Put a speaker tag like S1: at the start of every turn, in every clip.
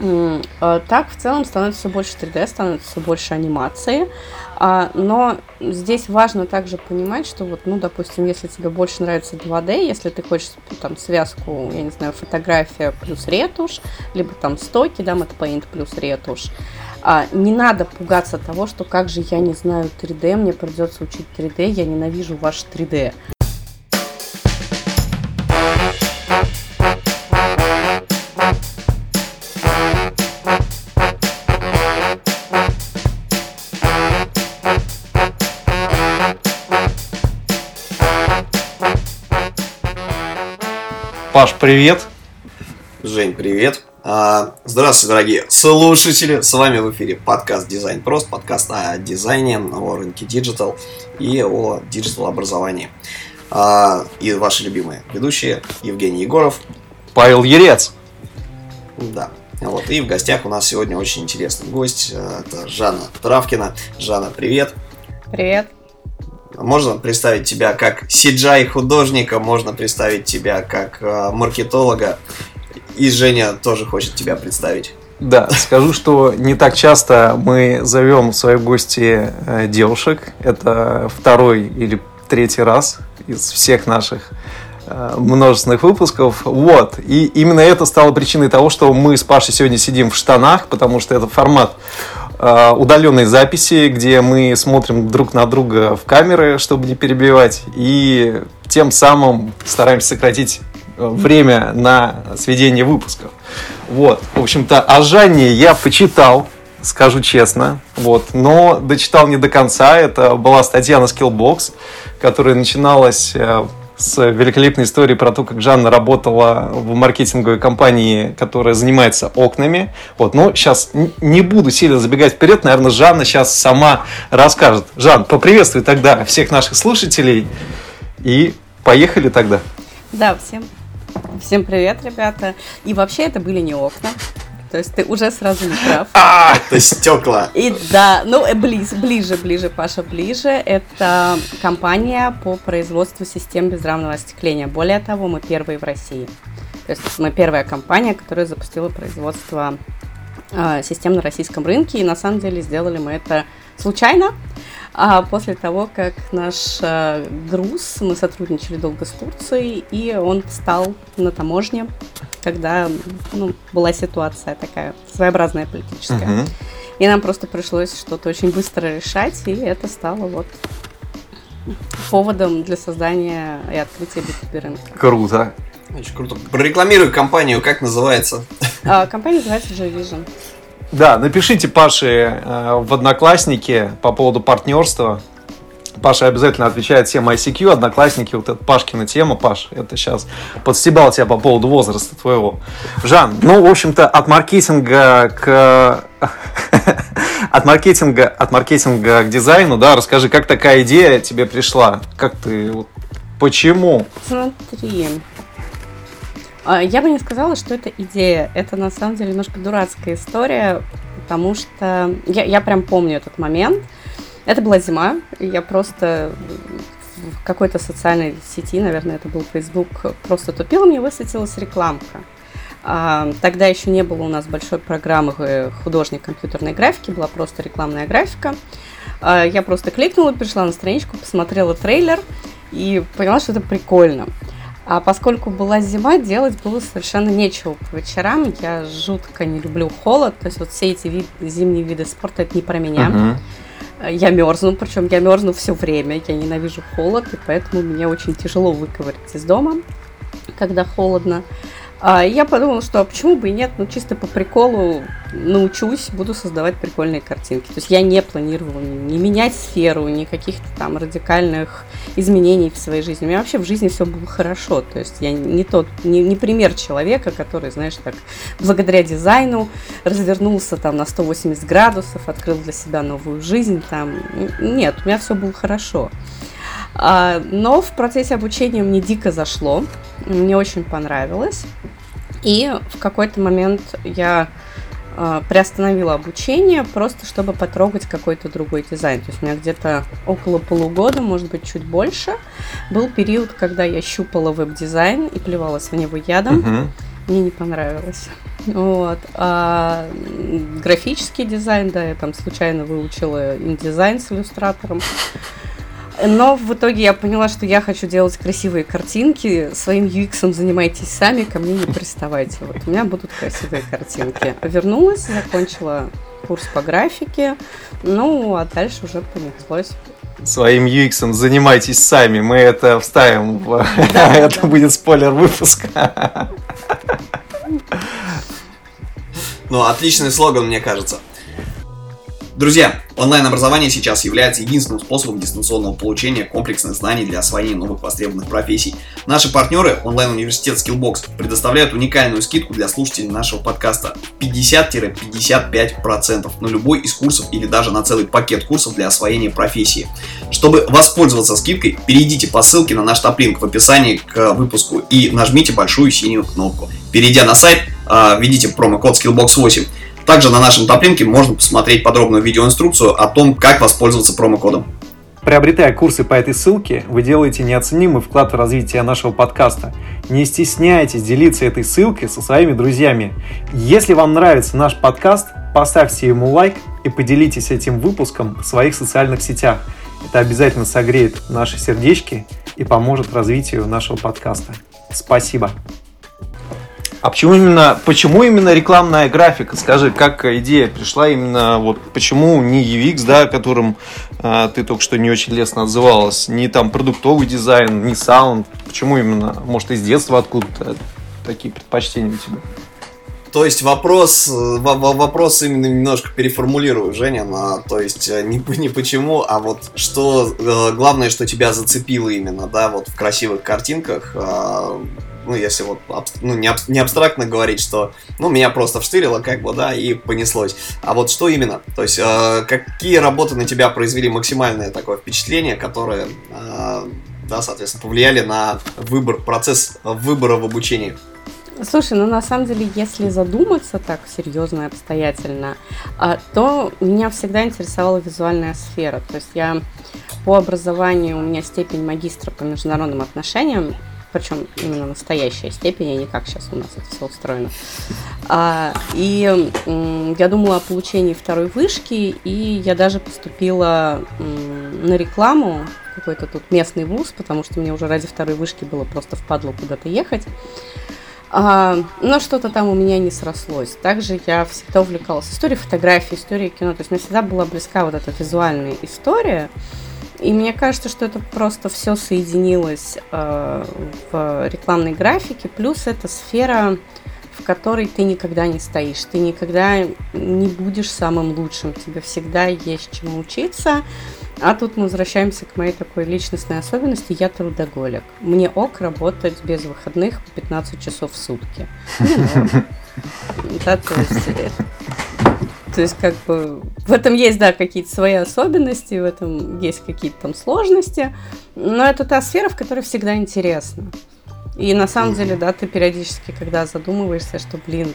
S1: А, так, в целом, становится все больше 3D, становится все больше анимации. А, но здесь важно также понимать, что вот, ну, допустим, если тебе больше нравится 2D, если ты хочешь там связку, я не знаю, фотография плюс ретушь, либо там стоки, да, Paint плюс ретушь, а, не надо пугаться того, что как же я не знаю 3D, мне придется учить 3D, я ненавижу ваш 3D.
S2: Паш, привет.
S3: Жень, привет. А, здравствуйте, дорогие слушатели. С вами в эфире подкаст Дизайн Прост, подкаст о дизайне, о рынке digital и о digital образовании. А, и ваши любимые ведущие Евгений Егоров.
S2: Павел Ерец.
S3: Да. Вот. И в гостях у нас сегодня очень интересный гость. Это Жанна Травкина. Жанна, привет.
S1: Привет.
S3: Можно представить тебя как CGI художника, можно представить тебя как э, маркетолога. И Женя тоже хочет тебя представить.
S2: Да, скажу, что не так часто мы зовем в свои гости э, девушек. Это второй или третий раз из всех наших э, множественных выпусков. Вот. И именно это стало причиной того, что мы с Пашей сегодня сидим в штанах, потому что это формат удаленной записи, где мы смотрим друг на друга в камеры, чтобы не перебивать, и тем самым стараемся сократить э, время на сведение выпусков. Вот, в общем-то, о Жанне я почитал, скажу честно, вот, но дочитал не до конца. Это была статья на Skillbox, которая начиналась э, с великолепной историей про то, как Жанна работала в маркетинговой компании, которая занимается окнами. Вот, но сейчас не буду сильно забегать вперед, наверное, Жанна сейчас сама расскажет. Жан, поприветствуй тогда всех наших слушателей и поехали тогда.
S1: Да, всем, всем привет, ребята. И вообще это были не окна. То есть ты уже сразу не прав.
S3: А, это стекла.
S1: И да, ну э, ближе, ближе, ближе, Паша, ближе. Это компания по производству систем безрамного остекления. Более того, мы первые в России. То есть мы первая компания, которая запустила производство э, систем на российском рынке. И на самом деле сделали мы это случайно. А после того, как наш э, груз, мы сотрудничали долго с Турцией, и он встал на таможне когда ну, была ситуация такая своеобразная политическая. Угу. И нам просто пришлось что-то очень быстро решать, и это стало вот поводом для создания и открытия B2B рынка.
S3: Круто. Очень круто. Прорекламирую компанию, как называется?
S1: А, компания называется G-Vision.
S2: Да, напишите Паше э, в Одноклассники по поводу партнерства. Паша обязательно отвечает всем ICQ, одноклассники, вот эта Пашкина тема, Паш, это сейчас подстебал тебя по поводу возраста твоего. Жан, ну, в общем-то, от маркетинга к... от маркетинга, от маркетинга к дизайну, да, расскажи, как такая идея тебе пришла? Как ты, почему?
S1: Смотри, а, я бы не сказала, что это идея. Это на самом деле немножко дурацкая история, потому что я, я прям помню этот момент. Это была зима, я просто в какой-то социальной сети, наверное, это был Facebook, просто тупила, мне высветилась рекламка. А, тогда еще не было у нас большой программы художник компьютерной графики, была просто рекламная графика. А, я просто кликнула, пришла на страничку, посмотрела трейлер и поняла, что это прикольно. А поскольку была зима, делать было совершенно нечего по вечерам. Я жутко не люблю холод, то есть вот все эти вид, зимние виды спорта это не про меня. Uh-huh. Я мерзну, причем я мерзну все время. Я ненавижу холод, и поэтому мне очень тяжело выковырять из дома, когда холодно. А я подумала, что а почему бы и нет, ну чисто по приколу научусь, буду создавать прикольные картинки. То есть я не планировала ни, ни менять сферу, ни каких-то там радикальных изменений в своей жизни. У меня вообще в жизни все было хорошо. То есть я не тот, не, не пример человека, который, знаешь, так благодаря дизайну развернулся там на 180 градусов, открыл для себя новую жизнь там. Нет, у меня все было хорошо. А, но в процессе обучения мне дико зашло, мне очень понравилось. И в какой-то момент я а, приостановила обучение просто чтобы потрогать какой-то другой дизайн. То есть у меня где-то около полугода, может быть, чуть больше, был период, когда я щупала веб-дизайн и плевалась в него ядом. Угу. Мне не понравилось. Вот. А графический дизайн, да, я там случайно выучила InDesign с иллюстратором. Но в итоге я поняла, что я хочу делать красивые картинки. Своим UX занимайтесь сами, ко мне не приставайте. Вот у меня будут красивые картинки. Вернулась, закончила курс по графике. Ну, а дальше уже понеслось.
S2: Своим UX занимайтесь сами. Мы это вставим. Это будет спойлер выпуска.
S3: Ну, отличный слоган, мне кажется. Друзья, онлайн-образование сейчас является единственным способом дистанционного получения комплексных знаний для освоения новых востребованных профессий. Наши партнеры, онлайн-университет Skillbox, предоставляют уникальную скидку для слушателей нашего подкаста 50-55% на любой из курсов или даже на целый пакет курсов для освоения профессии. Чтобы воспользоваться скидкой, перейдите по ссылке на наш топлинк в описании к выпуску и нажмите большую синюю кнопку. Перейдя на сайт, а, введите промокод Skillbox8 также на нашем топлинке можно посмотреть подробную видеоинструкцию о том, как воспользоваться промокодом.
S2: Приобретая курсы по этой ссылке, вы делаете неоценимый вклад в развитие нашего подкаста. Не стесняйтесь делиться этой ссылкой со своими друзьями. Если вам нравится наш подкаст, поставьте ему лайк и поделитесь этим выпуском в своих социальных сетях. Это обязательно согреет наши сердечки и поможет развитию нашего подкаста. Спасибо. А почему именно, почему именно рекламная графика? Скажи, как идея пришла именно, вот почему не UX, да, которым а, ты только что не очень лестно отзывалась, не там продуктовый дизайн, не саунд, почему именно, может, из детства откуда-то такие предпочтения у тебя?
S3: То есть вопрос, вопрос именно немножко переформулирую, Женя, на, то есть э, не, не почему, а вот что э, главное, что тебя зацепило именно, да, вот в красивых картинках, а, ну, если вот ну, не, аб, не абстрактно говорить, что, ну, меня просто вштырило, как бы, да, и понеслось. А вот что именно? То есть, э, какие работы на тебя произвели максимальное такое впечатление, которые, э, да, соответственно, повлияли на выбор, процесс выбора в обучении?
S1: Слушай, ну на самом деле, если задуматься так серьезно и обстоятельно, а, то меня всегда интересовала визуальная сфера. То есть я по образованию, у меня степень магистра по международным отношениям, причем именно настоящая степень, а не как сейчас у нас это все устроено. А, и м, я думала о получении второй вышки, и я даже поступила м, на рекламу какой-то тут местный вуз, потому что мне уже ради второй вышки было просто впадло куда-то ехать. А, но что-то там у меня не срослось. Также я всегда увлекалась историей фотографии, историей кино. То есть мне всегда была близка вот эта визуальная история. И мне кажется, что это просто все соединилось э, в рекламной графике. Плюс это сфера, в которой ты никогда не стоишь. Ты никогда не будешь самым лучшим. Тебе всегда есть чему учиться. А тут мы возвращаемся к моей такой личностной особенности. Я трудоголик. Мне ок работать без выходных по 15 часов в сутки. Да, то есть то есть, как бы, в этом есть, да, какие-то свои особенности, в этом есть какие-то там сложности, но это та сфера, в которой всегда интересно. И на самом деле, да, ты периодически, когда задумываешься, что, блин,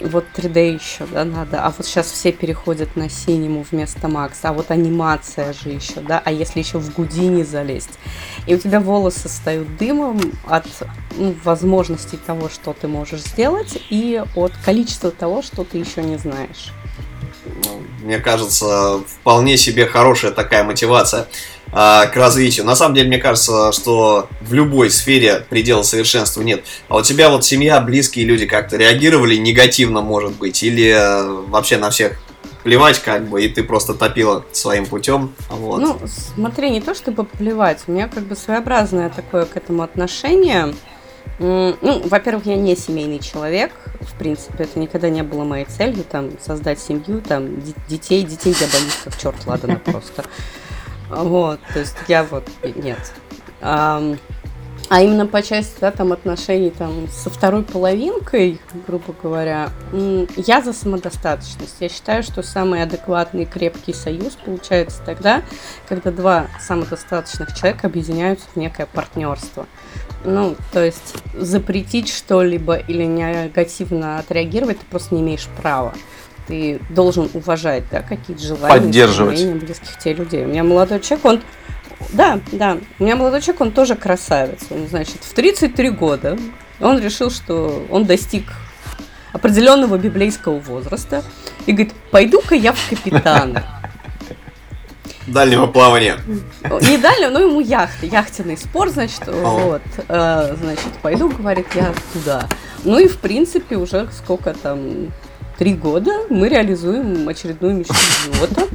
S1: вот 3D еще, да, надо, а вот сейчас все переходят на синему вместо Макса, а вот анимация же еще, да, а если еще в Гудини залезть, и у тебя волосы стают дымом от ну, возможностей того, что ты можешь сделать, и от количества того, что ты еще не знаешь
S3: мне кажется, вполне себе хорошая такая мотивация а, к развитию. На самом деле, мне кажется, что в любой сфере предела совершенства нет. А у тебя вот семья, близкие люди как-то реагировали негативно, может быть, или э, вообще на всех плевать как бы, и ты просто топила своим путем. Вот.
S1: Ну, смотри, не то чтобы плевать, у меня как бы своеобразное такое к этому отношение. Ну, во-первых, я не семейный человек, в принципе, это никогда не было моей целью, там, создать семью, там, детей, детей я боюсь как черт ладно просто. Вот, то есть я вот, нет. А, а именно по части, да, там, отношений, там, со второй половинкой, грубо говоря, я за самодостаточность. Я считаю, что самый адекватный крепкий союз получается тогда, когда два самодостаточных человека объединяются в некое партнерство. Ну, то есть запретить что-либо или негативно отреагировать ты просто не имеешь права. Ты должен уважать, да, какие-то желания,
S2: Поддерживать.
S1: близких тебе людей. У меня молодой человек, он да, да. У меня молодой человек, он тоже красавец. Он, значит, в 33 года он решил, что он достиг определенного библейского возраста и говорит, пойду-ка я в капитаны.
S3: Дальнего плавания.
S1: Не дальнего, но ему яхты, яхтенный спорт, значит, вот, э, значит, пойду, говорит, я туда. Ну и, в принципе, уже сколько там, три года мы реализуем очередную мечту идиота.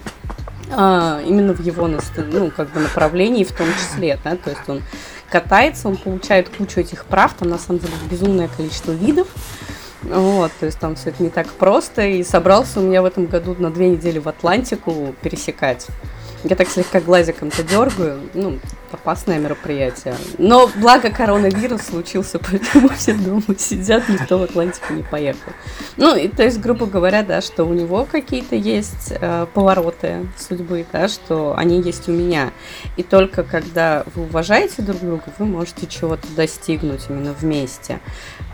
S1: А, именно в его ну, как бы направлении в том числе, да, то есть он катается, он получает кучу этих прав, там на самом деле безумное количество видов, вот, то есть там все это не так просто, и собрался у меня в этом году на две недели в Атлантику пересекать. Я так слегка глазиком-то дергаю. Ну, опасное мероприятие. Но благо коронавирус случился, поэтому все дома сидят, никто в Атлантику не поехал. Ну, и то есть, грубо говоря, да, что у него какие-то есть э, повороты судьбы, да, что они есть у меня. И только когда вы уважаете друг друга, вы можете чего-то достигнуть именно вместе.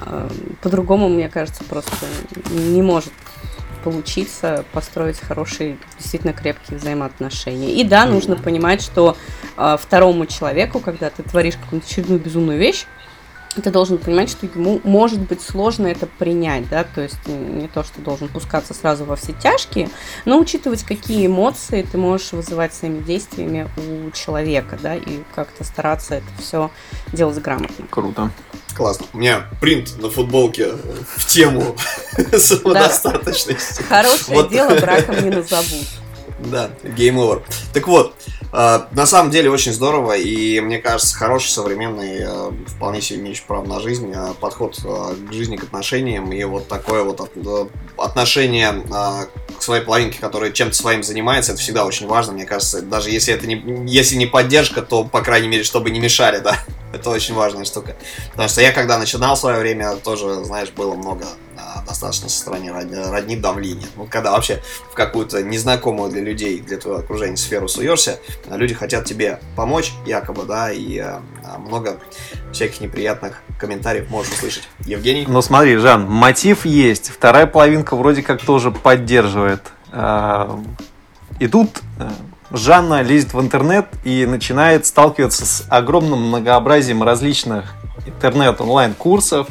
S1: Э, по-другому, мне кажется, просто не может получиться построить хорошие, действительно крепкие взаимоотношения. И да, нужно понимать, что э, второму человеку, когда ты творишь какую-то очередную безумную вещь, ты должен понимать, что ему может быть сложно это принять, да, то есть не то, что должен пускаться сразу во все тяжкие, но учитывать, какие эмоции ты можешь вызывать своими действиями у человека, да, и как-то стараться это все делать грамотно.
S2: Круто.
S3: Классно. У меня принт на футболке в тему самодостаточности.
S1: Хорошее дело браком не назовут.
S3: Да, game over. Так вот, э, на самом деле очень здорово, и мне кажется, хороший, современный, э, вполне себе имеющий право на жизнь, э, подход к жизни, к отношениям, и вот такое вот отношение к своей половинке, которая чем-то своим занимается, это всегда очень важно, мне кажется, даже если это не, если не поддержка, то, по крайней мере, чтобы не мешали, да. Это очень важная штука. Потому что я, когда начинал в свое время, тоже, знаешь, было много достаточно со стороны родни, родни давления. Вот когда вообще в какую-то незнакомую для людей, для твоего окружения сферу суешься, люди хотят тебе помочь, якобы, да, и а, много всяких неприятных комментариев можешь услышать. Евгений?
S2: Ну смотри, Жан, мотив есть, вторая половинка вроде как тоже поддерживает. А, и тут э, Жанна лезет в интернет и начинает сталкиваться с огромным многообразием различных интернет-онлайн-курсов.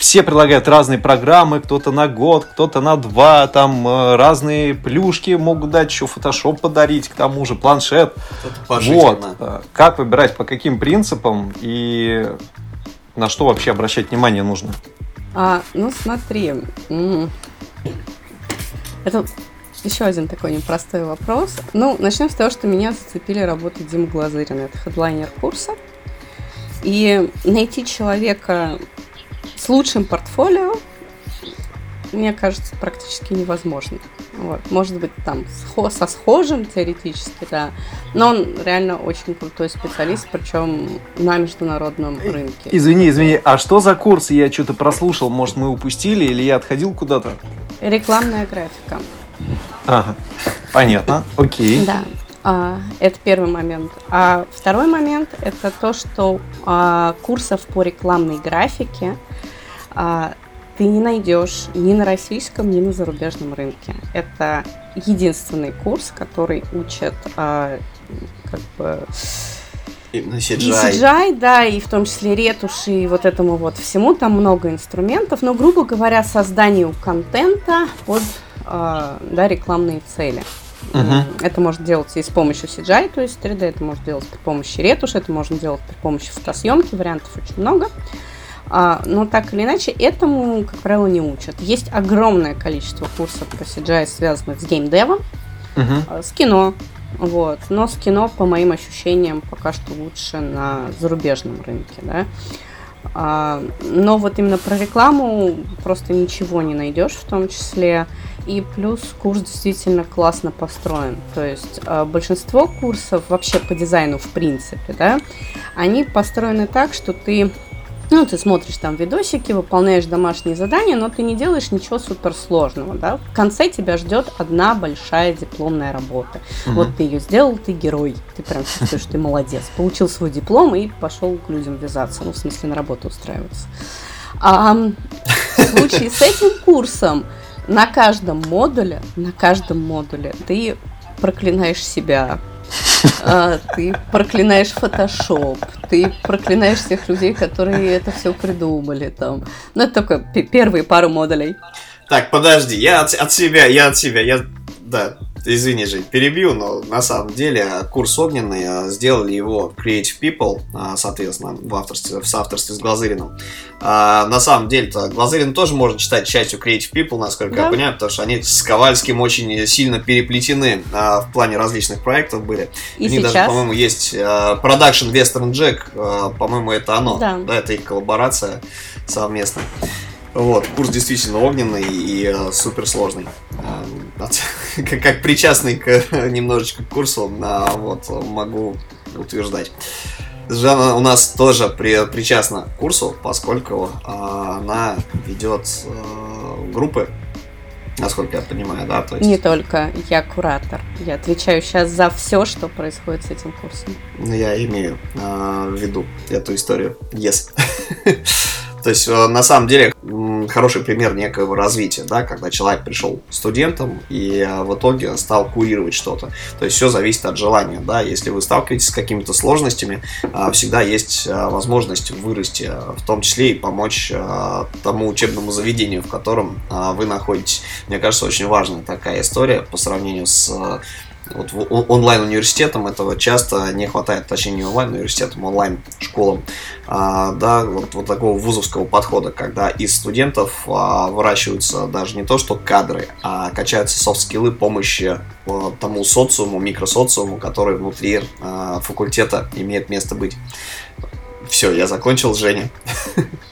S2: Все предлагают разные программы, кто-то на год, кто-то на два, там э, разные плюшки могут дать, еще фотошоп подарить, к тому же планшет. Вот. Э, как выбирать, по каким принципам и на что вообще обращать внимание нужно?
S1: А, ну смотри, это еще один такой непростой вопрос. Ну, начнем с того, что меня зацепили работы Димы Глазырина. Это хедлайнер курса. И найти человека с лучшим портфолио, мне кажется, практически невозможно. Вот. Может быть, там со схожим теоретически, да. Но он реально очень крутой специалист, причем на международном рынке.
S2: Извини, извини, а что за курс? Я что-то прослушал, может, мы упустили или я отходил куда-то?
S1: Рекламная графика.
S2: Ага, понятно, окей.
S1: Да, это первый момент. А второй момент это то, что а, курсов по рекламной графике а, ты не найдешь ни на российском, ни на зарубежном рынке. Это единственный курс, который учит а, как бы
S3: Именно
S1: CGI. И CGI, да, и в том числе ретуши, и вот этому вот всему, там много инструментов, но, грубо говоря, созданию контента под а, да, рекламные цели. Uh-huh. Это можно делать и с помощью CGI, то есть 3D, это можно делать при помощи ретуши, это можно делать при помощи фотосъемки, вариантов очень много. А, но так или иначе, этому, как правило, не учат. Есть огромное количество курсов по CGI, связанных с геймдевом, uh-huh. с кино, вот. Но с кино, по моим ощущениям, пока что лучше на зарубежном рынке, да. А, но вот именно про рекламу просто ничего не найдешь в том числе. И плюс курс действительно классно построен. То есть а, большинство курсов вообще по дизайну в принципе, да, они построены так, что ты ну, ты смотришь там видосики, выполняешь домашние задания, но ты не делаешь ничего суперсложного, да. В конце тебя ждет одна большая дипломная работа. Угу. Вот ты ее сделал, ты герой. Ты прям чувствуешь, ты молодец. Получил свой диплом и пошел к людям вязаться. Ну, в смысле, на работу устраиваться. А в случае с этим курсом на каждом модуле, на каждом модуле ты проклинаешь себя, а, ты проклинаешь фотошоп, ты проклинаешь всех людей, которые это все придумали там. Ну, это только первые пару модулей.
S3: Так, подожди, я от, от себя, я от себя, я, да, Извини, Жень, перебью, но на самом деле курс огненный, а, сделали его Creative People, а, соответственно, в авторстве, в соавторстве с Глазыриным. А, на самом деле-то Глазырин тоже можно читать частью Creative People, насколько да. я понимаю, потому что они с Ковальским очень сильно переплетены в плане различных проектов были.
S1: И У них сейчас?
S3: даже, по-моему, есть Production Western Jack, по-моему, это оно. Да. да, это их коллаборация совместная. Вот, курс действительно огненный и э, суперсложный. Э, как, как причастный к, немножечко к курсу, а, вот, могу утверждать. Жанна у нас тоже при, причастна к курсу, поскольку э, она ведет э, группы, насколько я понимаю, да?
S1: То есть... Не только, я куратор. Я отвечаю сейчас за все, что происходит с этим курсом.
S3: Ну, я имею э, в виду эту историю. Yes. То есть, э, на самом деле, хороший пример некого развития, да, когда человек пришел студентом и э, в итоге стал курировать что-то. То есть, все зависит от желания, да. Если вы сталкиваетесь с какими-то сложностями, э, всегда есть возможность вырасти, в том числе и помочь тому учебному заведению, в котором вы находитесь. Мне кажется, очень важная такая история по сравнению с вот онлайн-университетам этого часто не хватает, точнее не онлайн-университетам, онлайн-школам, а, да, вот, вот такого вузовского подхода, когда из студентов а, выращиваются даже не то что кадры, а качаются софт-скиллы помощи а, тому социуму, микросоциуму, который внутри факультета имеет место быть. Все, я закончил, Женя.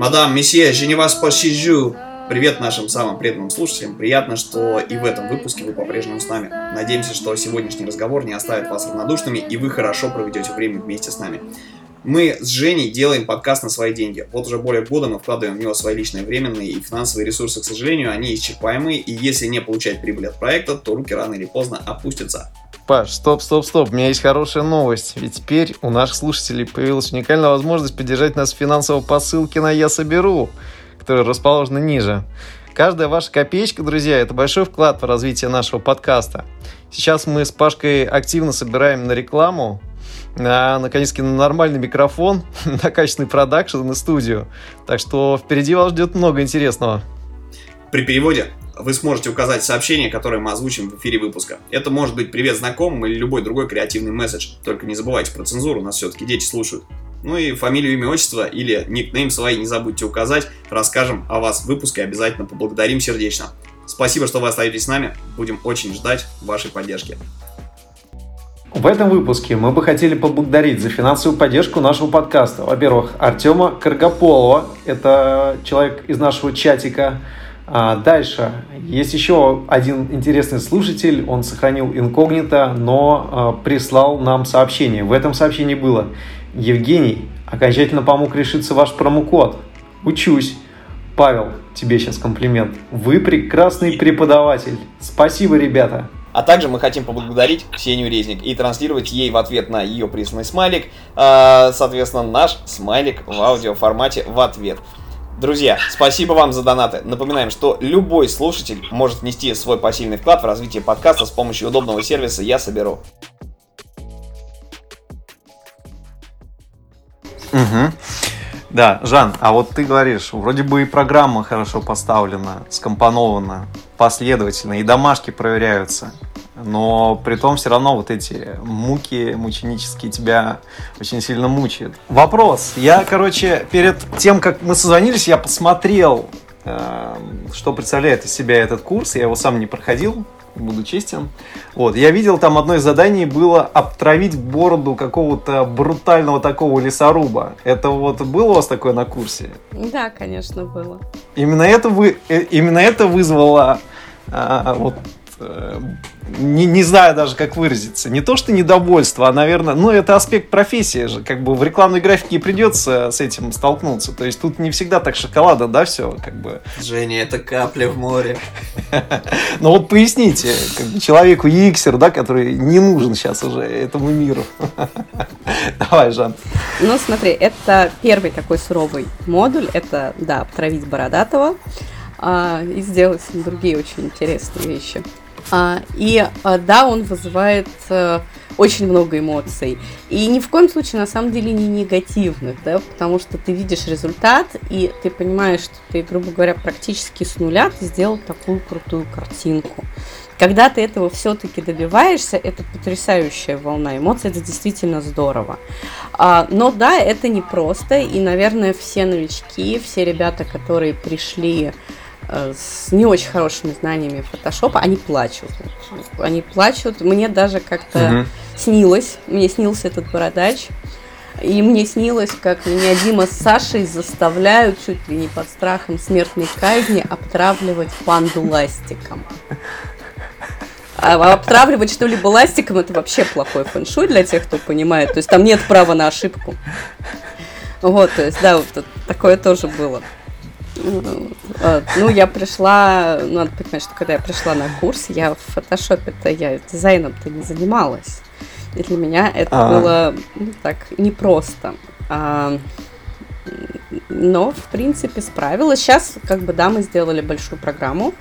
S3: Мадам, месье, je ne вас посижу. Привет нашим самым преданным слушателям. Приятно, что и в этом выпуске вы по-прежнему с нами. Надеемся, что сегодняшний разговор не оставит вас равнодушными, и вы хорошо проведете время вместе с нами. Мы с Женей делаем подкаст на свои деньги. Вот уже более года мы вкладываем в него свои личные временные и финансовые ресурсы. К сожалению, они исчерпаемы, и если не получать прибыль от проекта, то руки рано или поздно опустятся.
S2: Паш, стоп, стоп, стоп, у меня есть хорошая новость. Ведь теперь у наших слушателей появилась уникальная возможность поддержать нас финансово по ссылке на «Я соберу», которая расположена ниже. Каждая ваша копеечка, друзья, это большой вклад в развитие нашего подкаста. Сейчас мы с Пашкой активно собираем на рекламу, на, наконец-таки, на нормальный микрофон, на качественный продакшн и студию. Так что впереди вас ждет много интересного.
S3: При переводе вы сможете указать сообщение, которое мы озвучим в эфире выпуска. Это может быть привет знакомым или любой другой креативный месседж. Только не забывайте про цензуру, нас все-таки дети слушают. Ну и фамилию, имя, отчество или никнейм свои не забудьте указать. Расскажем о вас в выпуске, обязательно поблагодарим сердечно. Спасибо, что вы остаетесь с нами. Будем очень ждать вашей поддержки.
S2: В этом выпуске мы бы хотели поблагодарить за финансовую поддержку нашего подкаста. Во-первых, Артема Каргополова, это человек из нашего чатика, а дальше. Есть еще один интересный слушатель. Он сохранил инкогнито, но а, прислал нам сообщение. В этом сообщении было «Евгений, окончательно помог решиться ваш промокод. Учусь. Павел, тебе сейчас комплимент. Вы прекрасный преподаватель. Спасибо, ребята.
S3: А также мы хотим поблагодарить Ксению Резник и транслировать ей в ответ на ее присланный смайлик, э, соответственно, наш смайлик в аудиоформате в ответ. Друзья, спасибо вам за донаты. Напоминаем, что любой слушатель может внести свой пассивный вклад в развитие подкаста с помощью удобного сервиса «Я соберу».
S2: Угу. Да, Жан, а вот ты говоришь, вроде бы и программа хорошо поставлена, скомпонована, последовательно, и домашки проверяются но при том все равно вот эти муки мученические тебя очень сильно мучают. Вопрос. Я, короче, перед тем, как мы созвонились, я посмотрел, э, что представляет из себя этот курс. Я его сам не проходил, буду честен. Вот, я видел там одно из заданий было обтравить бороду какого-то брутального такого лесоруба. Это вот было у вас такое на курсе?
S1: Да, конечно, было.
S2: Именно это вы, э, именно это вызвало а, вот не, не знаю даже, как выразиться. Не то, что недовольство, а, наверное, ну, это аспект профессии же. Как бы в рекламной графике придется с этим столкнуться. То есть тут не всегда так шоколада, да, все, как бы.
S3: Женя, это капля в море.
S2: Ну вот поясните, как бы человеку Иксер, да, который не нужен сейчас уже этому миру. Давай, Жан.
S1: Ну, смотри, это первый такой суровый модуль. Это, да, обтравить Бородатого а, и сделать другие очень интересные вещи. А, и а, да, он вызывает а, очень много эмоций. И ни в коем случае на самом деле не негативных, да, потому что ты видишь результат, и ты понимаешь, что ты, грубо говоря, практически с нуля ты сделал такую крутую картинку. Когда ты этого все-таки добиваешься, это потрясающая волна эмоций, это действительно здорово. А, но да, это непросто, и, наверное, все новички, все ребята, которые пришли Э, с не очень хорошими знаниями фотошопа, они плачут. Они плачут. Мне даже как-то угу. снилось, мне снился этот бородач. И мне снилось, как меня Дима с Сашей заставляют чуть ли не под страхом смертной казни обтравливать панду ластиком. А обтравливать что-либо ластиком это вообще плохой фэншуй для тех, кто понимает. То есть там нет права на ошибку. Вот, то есть, да, вот такое тоже было. Ну, я пришла, ну, надо понимать, что когда я пришла на курс, я в фотошопе-то, я дизайном-то не занималась. И для меня это А-а-а. было ну, так непросто. А, но, в принципе, справилась. Сейчас, как бы, да, мы сделали большую программу.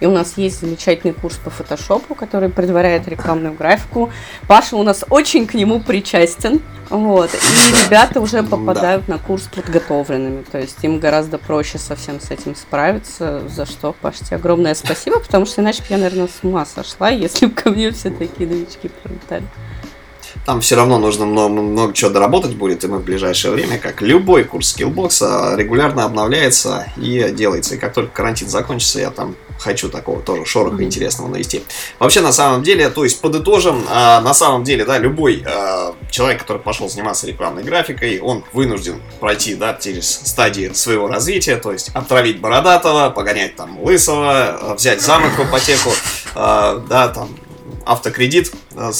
S1: И у нас есть замечательный курс по фотошопу, который предваряет рекламную графику. Паша у нас очень к нему причастен. Вот. И ребята уже попадают да. на курс подготовленными. То есть им гораздо проще совсем с этим справиться. За что, Паша, тебе огромное спасибо, потому что иначе бы я, наверное, с ума сошла, если бы ко мне все такие новички прилетали.
S3: Там все равно нужно много, много чего доработать будет, и мы в ближайшее время, как любой курс скиллбокса, регулярно обновляется и делается. И как только карантин закончится, я там хочу такого тоже шороха mm-hmm. интересного навести. Вообще, на самом деле, то есть, подытожим, а, на самом деле, да, любой а, человек, который пошел заниматься рекламной графикой, он вынужден пройти, да, через стадии своего развития, то есть, отравить бородатого, погонять там лысого, взять замок в ипотеку, а, да, там, автокредит. Э,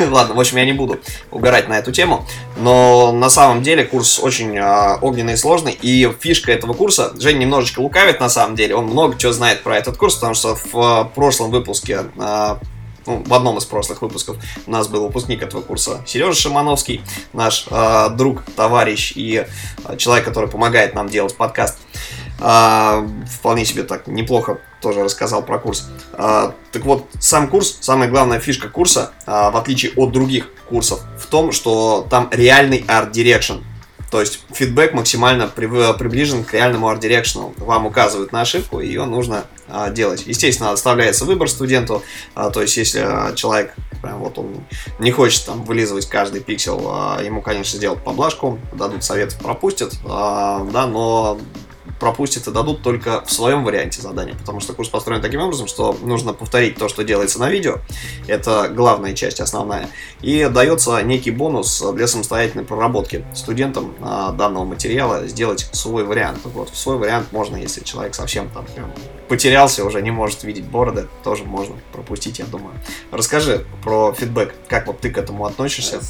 S3: ладно, в общем, я не буду угорать на эту тему. Но на самом деле курс очень э, огненный и сложный. И фишка этого курса, Женя немножечко лукавит на самом деле. Он много чего знает про этот курс, потому что в э, прошлом выпуске ну, в одном из прошлых выпусков у нас был выпускник этого курса Сережа Шимановский, наш друг, товарищ и человек, который помогает нам делать подкаст. Вполне себе так неплохо тоже рассказал про курс. А, так вот, сам курс, самая главная фишка курса, а, в отличие от других курсов, в том, что там реальный арт direction. То есть фидбэк максимально приближен к реальному арт direction. Вам указывают на ошибку, и ее нужно а, делать. Естественно, оставляется выбор студенту. А, то есть, если а, человек прям вот он не хочет там вылизывать каждый пиксел, а, ему, конечно, сделают поблажку, дадут совет, пропустят, а, да, но пропустят и дадут только в своем варианте задания, потому что курс построен таким образом, что нужно повторить то, что делается на видео, это главная часть, основная, и дается некий бонус для самостоятельной проработки студентам а, данного материала сделать свой вариант. Вот, свой вариант можно, если человек совсем там прям потерялся, уже не может видеть бороды, тоже можно пропустить, я думаю. Расскажи про фидбэк, как вот ты к этому относишься,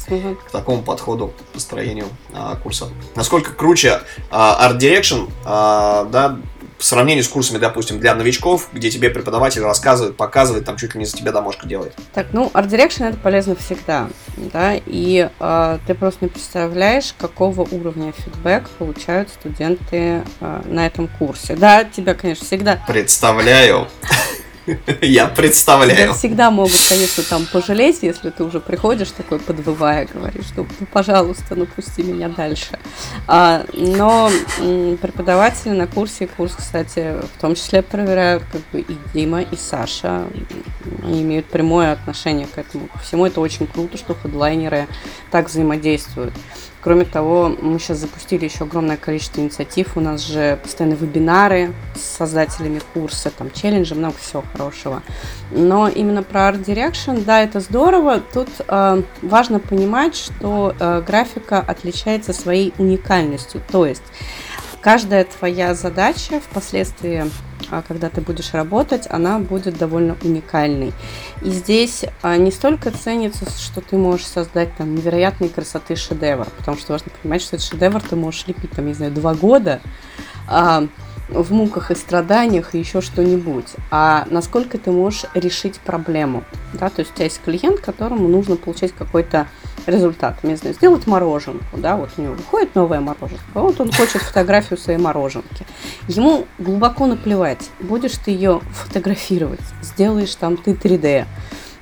S3: к такому подходу к построению а, курса. Насколько круче а, Art Direction, а, да, в сравнении с курсами, допустим, для новичков, где тебе преподаватель рассказывает, показывает, там чуть ли не за тебя домашку делает.
S1: Так, ну, Art Direction это полезно всегда, да, и э, ты просто не представляешь, какого уровня фидбэк получают студенты э, на этом курсе. Да, тебя, конечно, всегда...
S3: Представляю. Я представляю. Тебя
S1: всегда могут, конечно, там пожалеть, если ты уже приходишь такой подвывая, говоришь, что ну, пожалуйста, ну пусти меня дальше. А, но преподаватели на курсе, курс, кстати, в том числе проверяют как бы и Дима, и Саша. Они имеют прямое отношение к этому. Всему это очень круто, что хедлайнеры так взаимодействуют. Кроме того, мы сейчас запустили еще огромное количество инициатив. У нас же постоянно вебинары с создателями курса, там челленджи, много всего хорошего. Но именно про Art Direction, да, это здорово. Тут э, важно понимать, что э, графика отличается своей уникальностью. То есть каждая твоя задача впоследствии когда ты будешь работать, она будет довольно уникальной. И здесь а, не столько ценится, что ты можешь создать там невероятной красоты шедевр, потому что важно понимать, что этот шедевр ты можешь лепить там, не знаю, два года, а, в муках и страданиях и еще что-нибудь, а насколько ты можешь решить проблему. Да? То есть у тебя есть клиент, которому нужно получать какой-то результат. Не знаю, сделать мороженку, да, вот у него выходит новая мороженка, вот он хочет фотографию своей мороженки. Ему глубоко наплевать, будешь ты ее фотографировать, сделаешь там ты 3D,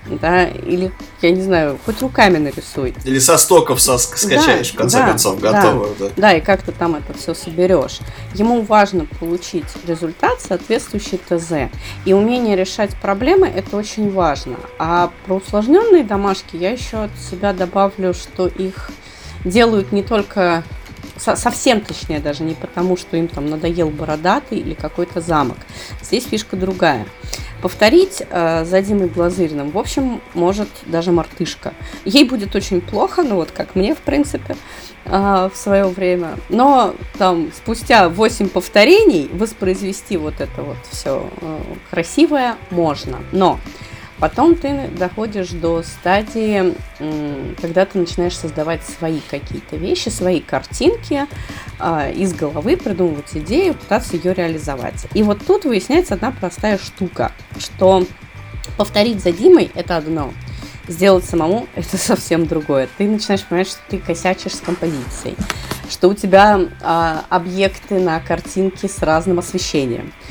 S1: да, или, я не знаю, хоть руками нарисуй.
S3: Или со стоков со скачаешь, да, в конце
S1: да,
S3: концов, готовую, да.
S1: да. Да, и как ты там это все соберешь. Ему важно получить результат, соответствующий ТЗ. И умение решать проблемы – это очень важно. А про усложненные домашки я еще от себя добавлю, что их делают не только совсем точнее даже не потому, что им там надоел бородатый или какой-то замок. Здесь фишка другая. Повторить э, за Димой Глазыриным, в общем, может даже мартышка. Ей будет очень плохо, ну вот как мне, в принципе, э, в свое время. Но там спустя 8 повторений воспроизвести вот это вот все э, красивое можно. Но Потом ты доходишь до стадии, когда ты начинаешь создавать свои какие-то вещи, свои картинки э, из головы, придумывать идею, пытаться ее реализовать. И вот тут выясняется одна простая штука, что повторить за Димой – это одно, сделать самому – это совсем другое. Ты начинаешь понимать, что ты косячишь с композицией, что у тебя э, объекты на картинке с разным освещением –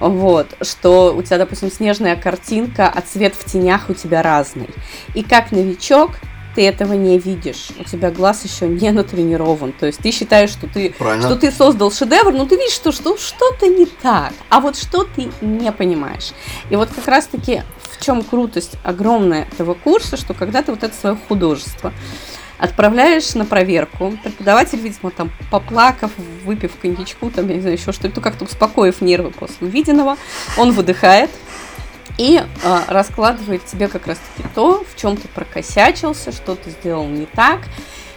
S1: вот, что у тебя, допустим, снежная картинка, а цвет в тенях у тебя разный. И как новичок ты этого не видишь. У тебя глаз еще не натренирован. То есть ты считаешь, что ты, что ты создал шедевр, но ты видишь, что, что что-то не так. А вот что ты не понимаешь. И вот как раз-таки в чем крутость огромная этого курса, что когда ты вот это свое художество Отправляешь на проверку. Преподаватель, видимо, там, поплакав, выпив коньячку, там, я не знаю, еще что-то, как-то успокоив нервы после увиденного, он выдыхает и э, раскладывает тебе как раз-таки то, в чем ты прокосячился, что ты сделал не так,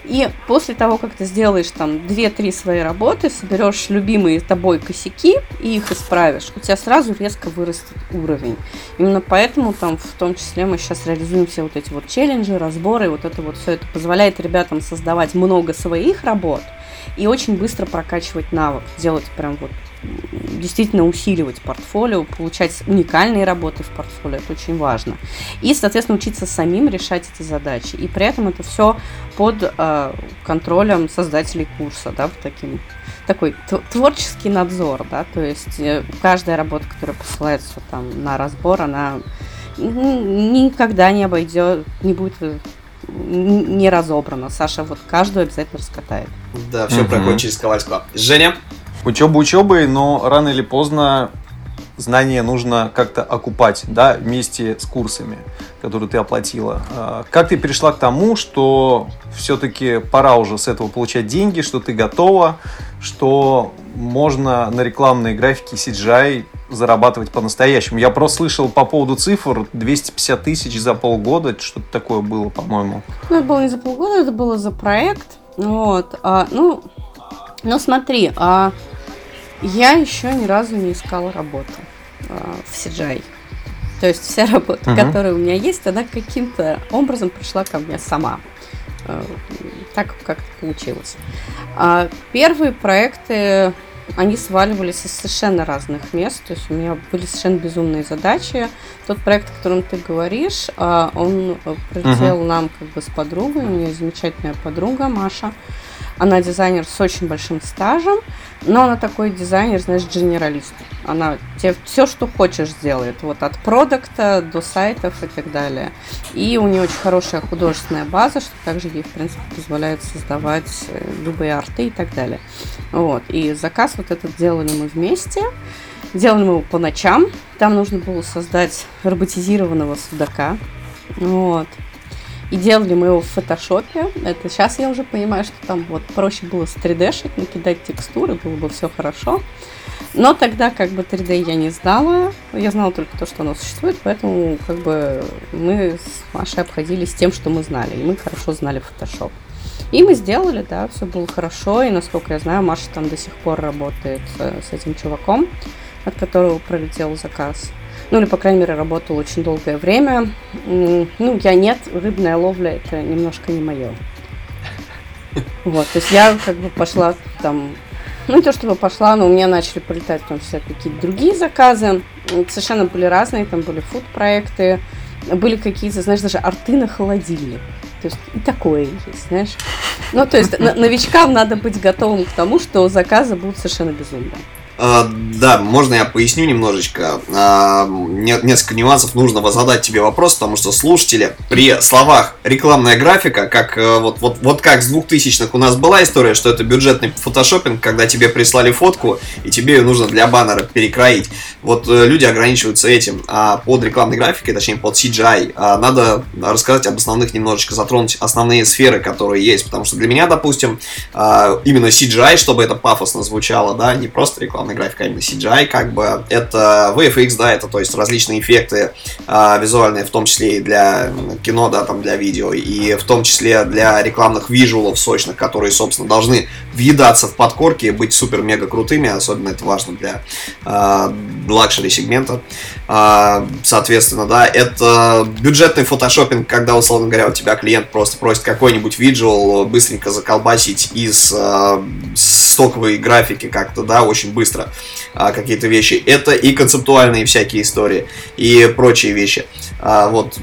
S1: и после того, как ты сделаешь там 2-3 свои работы, соберешь любимые тобой косяки и их исправишь, у тебя сразу резко вырастет уровень. Именно поэтому там в том числе мы сейчас реализуем все вот эти вот челленджи, разборы, вот это вот все это позволяет ребятам создавать много своих работ и очень быстро прокачивать навык, делать прям вот действительно усиливать портфолио, получать уникальные работы в портфолио, это очень важно. И, соответственно, учиться самим решать эти задачи. И при этом это все под э, контролем создателей курса, да, в таким такой творческий надзор, да, то есть э, каждая работа, которая посылается там на разбор, она никогда не обойдет, не будет э, не разобрана. Саша вот каждую обязательно раскатает.
S3: Да, все угу. проходит через Ковальского. Женя?
S2: Учеба учебой, но рано или поздно знания нужно как-то окупать, да, вместе с курсами, которые ты оплатила. А, как ты перешла к тому, что все-таки пора уже с этого получать деньги, что ты готова, что можно на рекламной графике CGI зарабатывать по-настоящему. Я просто слышал по поводу цифр 250 тысяч за полгода, что-то такое было, по-моему.
S1: Ну, это было не за полгода, это было за проект. Вот. А, ну, ну смотри, а я еще ни разу не искала работу э, в CGI. То есть вся работа, uh-huh. которая у меня есть, она каким-то образом пришла ко мне сама. Э, так как получилось. А первые проекты, они сваливались из совершенно разных мест. То есть у меня были совершенно безумные задачи. Тот проект, о котором ты говоришь, э, он прилетел uh-huh. нам как бы с подругой. У меня замечательная подруга Маша. Она дизайнер с очень большим стажем. Но она такой дизайнер, знаешь, генералист. Она тебе все, что хочешь, сделает. Вот от продукта до сайтов и так далее. И у нее очень хорошая художественная база, что также ей, в принципе, позволяет создавать э, любые арты и так далее. Вот. И заказ вот этот делали мы вместе. Делали мы его по ночам. Там нужно было создать роботизированного судака. Вот. И делали мы его в фотошопе. Это сейчас я уже понимаю, что там вот проще было с 3D-шить, накидать текстуры, было бы все хорошо. Но тогда как бы 3D я не знала. Я знала только то, что оно существует, поэтому как бы мы с Машей обходились тем, что мы знали. И мы хорошо знали Photoshop. И мы сделали, да, все было хорошо. И насколько я знаю, Маша там до сих пор работает с, с этим чуваком. от которого пролетел заказ. Ну, или, по крайней мере, работал очень долгое время. Ну, я нет, рыбная ловля это немножко не мое. Вот, то есть я как бы пошла там, ну не то чтобы пошла, но у меня начали полетать там все какие-то другие заказы. Совершенно были разные, там были фуд-проекты, были какие-то, знаешь, даже арты на холодильник. То есть и такое есть, знаешь. Ну, то есть новичкам надо быть готовым к тому, что заказы будут совершенно безумные.
S3: А, да, можно я поясню немножечко. А, несколько нюансов нужно задать тебе вопрос, потому что слушатели при словах рекламная графика, как э, вот, вот, вот как с 2000-х у нас была история, что это бюджетный фотошопинг, когда тебе прислали фотку, и тебе ее нужно для баннера перекроить. Вот э, люди ограничиваются этим. А под рекламной графикой, точнее под CGI, а, надо рассказать об основных немножечко, затронуть основные сферы, которые есть. Потому что для меня, допустим, именно CGI, чтобы это пафосно звучало, да, не просто рекламная компьютерная графика, именно CGI, как бы это VFX, да, это то есть различные эффекты а, визуальные, в том числе и для кино, да, там для видео, и в том числе для рекламных визуалов сочных, которые, собственно, должны въедаться в подкорки и быть супер-мега крутыми, особенно это важно для а, luxury сегмента. А, соответственно, да, это бюджетный фотошопинг, когда, условно говоря, у тебя клиент просто просит какой-нибудь visual быстренько заколбасить из а, стоковой графики как-то, да, очень быстро а, какие-то вещи. Это и концептуальные всякие истории, и прочие вещи. А, вот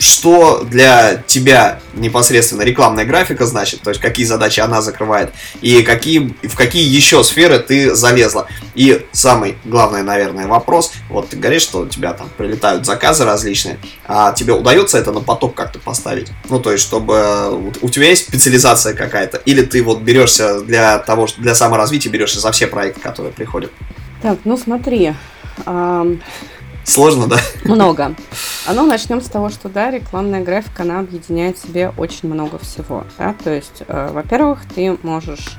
S3: что для тебя непосредственно рекламная графика значит, то есть какие задачи она закрывает, и какие, в какие еще сферы ты залезла. И самый главный, наверное, вопрос, вот ты говоришь, что у тебя там прилетают заказы различные, а тебе удается это на поток как-то поставить? Ну, то есть, чтобы у тебя есть специализация какая-то, или ты вот берешься для того, для саморазвития, берешься за все проекты, которые приходят?
S1: Так, ну смотри,
S3: Сложно, да?
S1: Много. А ну, начнем с того, что, да, рекламная графика, она объединяет в себе очень много всего, да, то есть, э, во-первых, ты можешь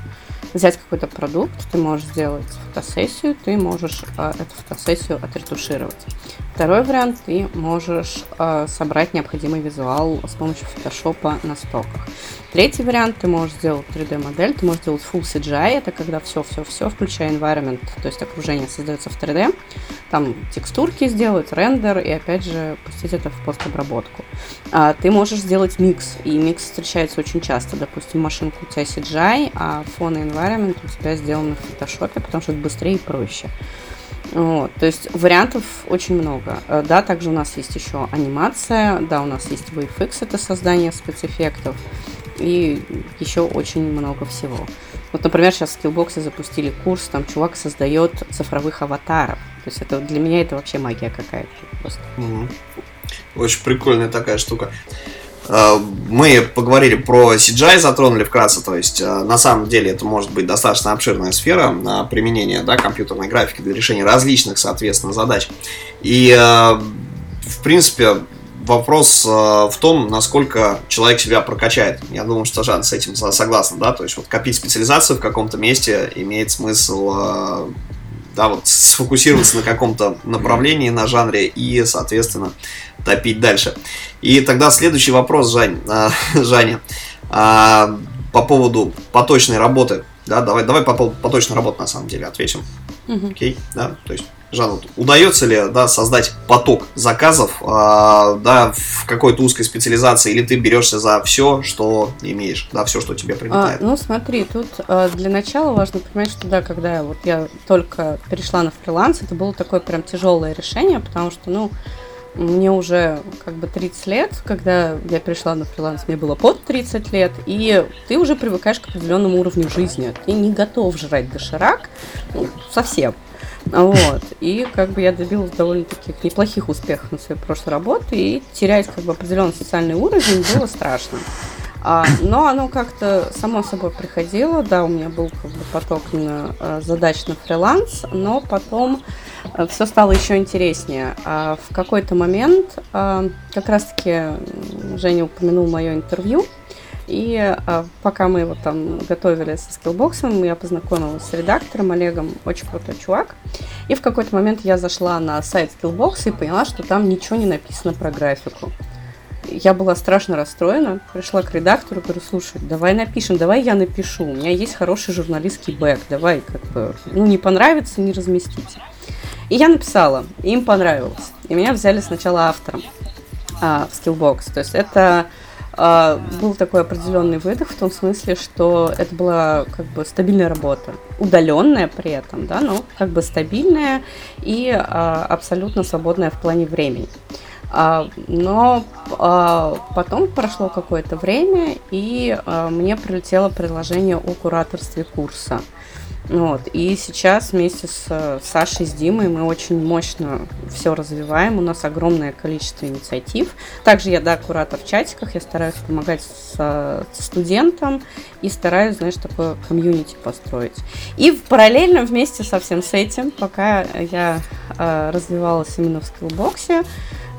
S1: взять какой-то продукт, ты можешь сделать фотосессию, ты можешь э, эту фотосессию отретушировать. Второй вариант, ты можешь э, собрать необходимый визуал с помощью фотошопа на стоках. Третий вариант, ты можешь сделать 3D-модель, ты можешь сделать Full CGI, это когда все-все-все, включая environment, то есть окружение создается в 3D, там текстурки сделать, рендер и опять же пустить это в постобработку. А, ты можешь сделать микс, и микс встречается очень часто, допустим, машинка у тебя CGI, а фон и environment у тебя сделаны в фотошопе, потому что это быстрее и проще. Вот, то есть вариантов очень много. Э, да, также у нас есть еще анимация, да, у нас есть VFX, это создание спецэффектов и еще очень много всего. Вот, например, сейчас в Skillbox запустили курс, там чувак создает цифровых аватаров. То есть это для меня это вообще магия какая-то просто.
S3: Угу. Очень прикольная такая штука. А, мы поговорили про CGI, затронули вкратце, то есть а, на самом деле это может быть достаточно обширная сфера применения да, компьютерной графики для решения различных, соответственно, задач. И, в принципе, вопрос э, в том, насколько человек себя прокачает. Я думаю, что Жан с этим согласен, да, то есть вот копить специализацию в каком-то месте имеет смысл, э, да, вот сфокусироваться на каком-то направлении, на жанре и, соответственно, топить дальше. И тогда следующий вопрос, Жань, э, Жаня, э, по поводу поточной работы, да, давай, давай по поводу поточной работы на самом деле ответим. Окей, да, то есть Жан, вот удается ли да, создать поток заказов э, да, в какой-то узкой специализации, или ты берешься за все, что имеешь, да, все, что тебе прилетает?
S1: А, ну, смотри, тут э, для начала важно понимать, что да, когда вот я только перешла на фриланс, это было такое прям тяжелое решение, потому что, ну, мне уже как бы 30 лет, когда я пришла на фриланс, мне было под 30 лет, и ты уже привыкаешь к определенному уровню жизни. Ты не готов жрать доширак ну, совсем. Вот. И как бы я добилась довольно таких неплохих успехов на своей прошлой работе, и терять как бы определенный социальный уровень было страшно. А, но оно как-то само собой приходило, да, у меня был как бы поток именно а, задач на фриланс, но потом все стало еще интереснее. А, в какой-то момент, а, как раз-таки Женя упомянул мое интервью, и а, пока мы его там готовили со скиллбоксом, я познакомилась с редактором Олегом, очень крутой чувак. И в какой-то момент я зашла на сайт скиллбокса и поняла, что там ничего не написано про графику. Я была страшно расстроена, пришла к редактору, говорю, слушай, давай напишем, давай я напишу, у меня есть хороший журналистский бэк, давай как бы, ну не понравится, не разместите. И я написала, им понравилось. И меня взяли сначала автором а, в Skillbox. То есть это а, был такой определенный выдох в том смысле, что это была как бы стабильная работа, удаленная при этом, да, но как бы стабильная и а, абсолютно свободная в плане времени. А, но а, потом прошло какое-то время, и а, мне прилетело предложение о кураторстве курса. Вот. И сейчас вместе с Сашей, с Димой мы очень мощно все развиваем. У нас огромное количество инициатив. Также я, да, куратор в чатиках. Я стараюсь помогать с, с студентам и стараюсь, знаешь, такое комьюнити построить. И параллельно вместе со всем с этим, пока я э, развивалась именно в скиллбоксе,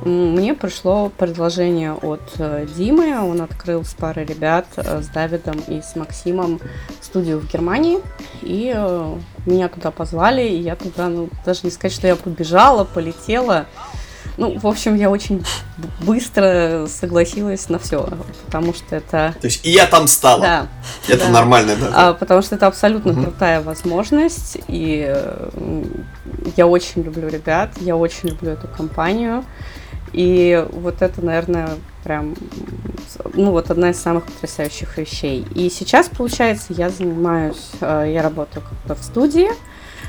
S1: мне пришло предложение от э, Димы. Он открыл с парой ребят, э, с Давидом и с Максимом, студию в Германии. И э, меня туда позвали, и я туда, ну, даже не сказать, что я побежала, полетела. Ну, в общем, я очень быстро согласилась на все, потому что это...
S3: То есть и я там стала.
S1: Да.
S3: Это
S1: да.
S3: нормально, да?
S1: А, потому что это абсолютно угу. крутая возможность, и я очень люблю ребят, я очень люблю эту компанию. И вот это, наверное, прям, ну вот одна из самых потрясающих вещей. И сейчас, получается, я занимаюсь, э, я работаю как-то в студии,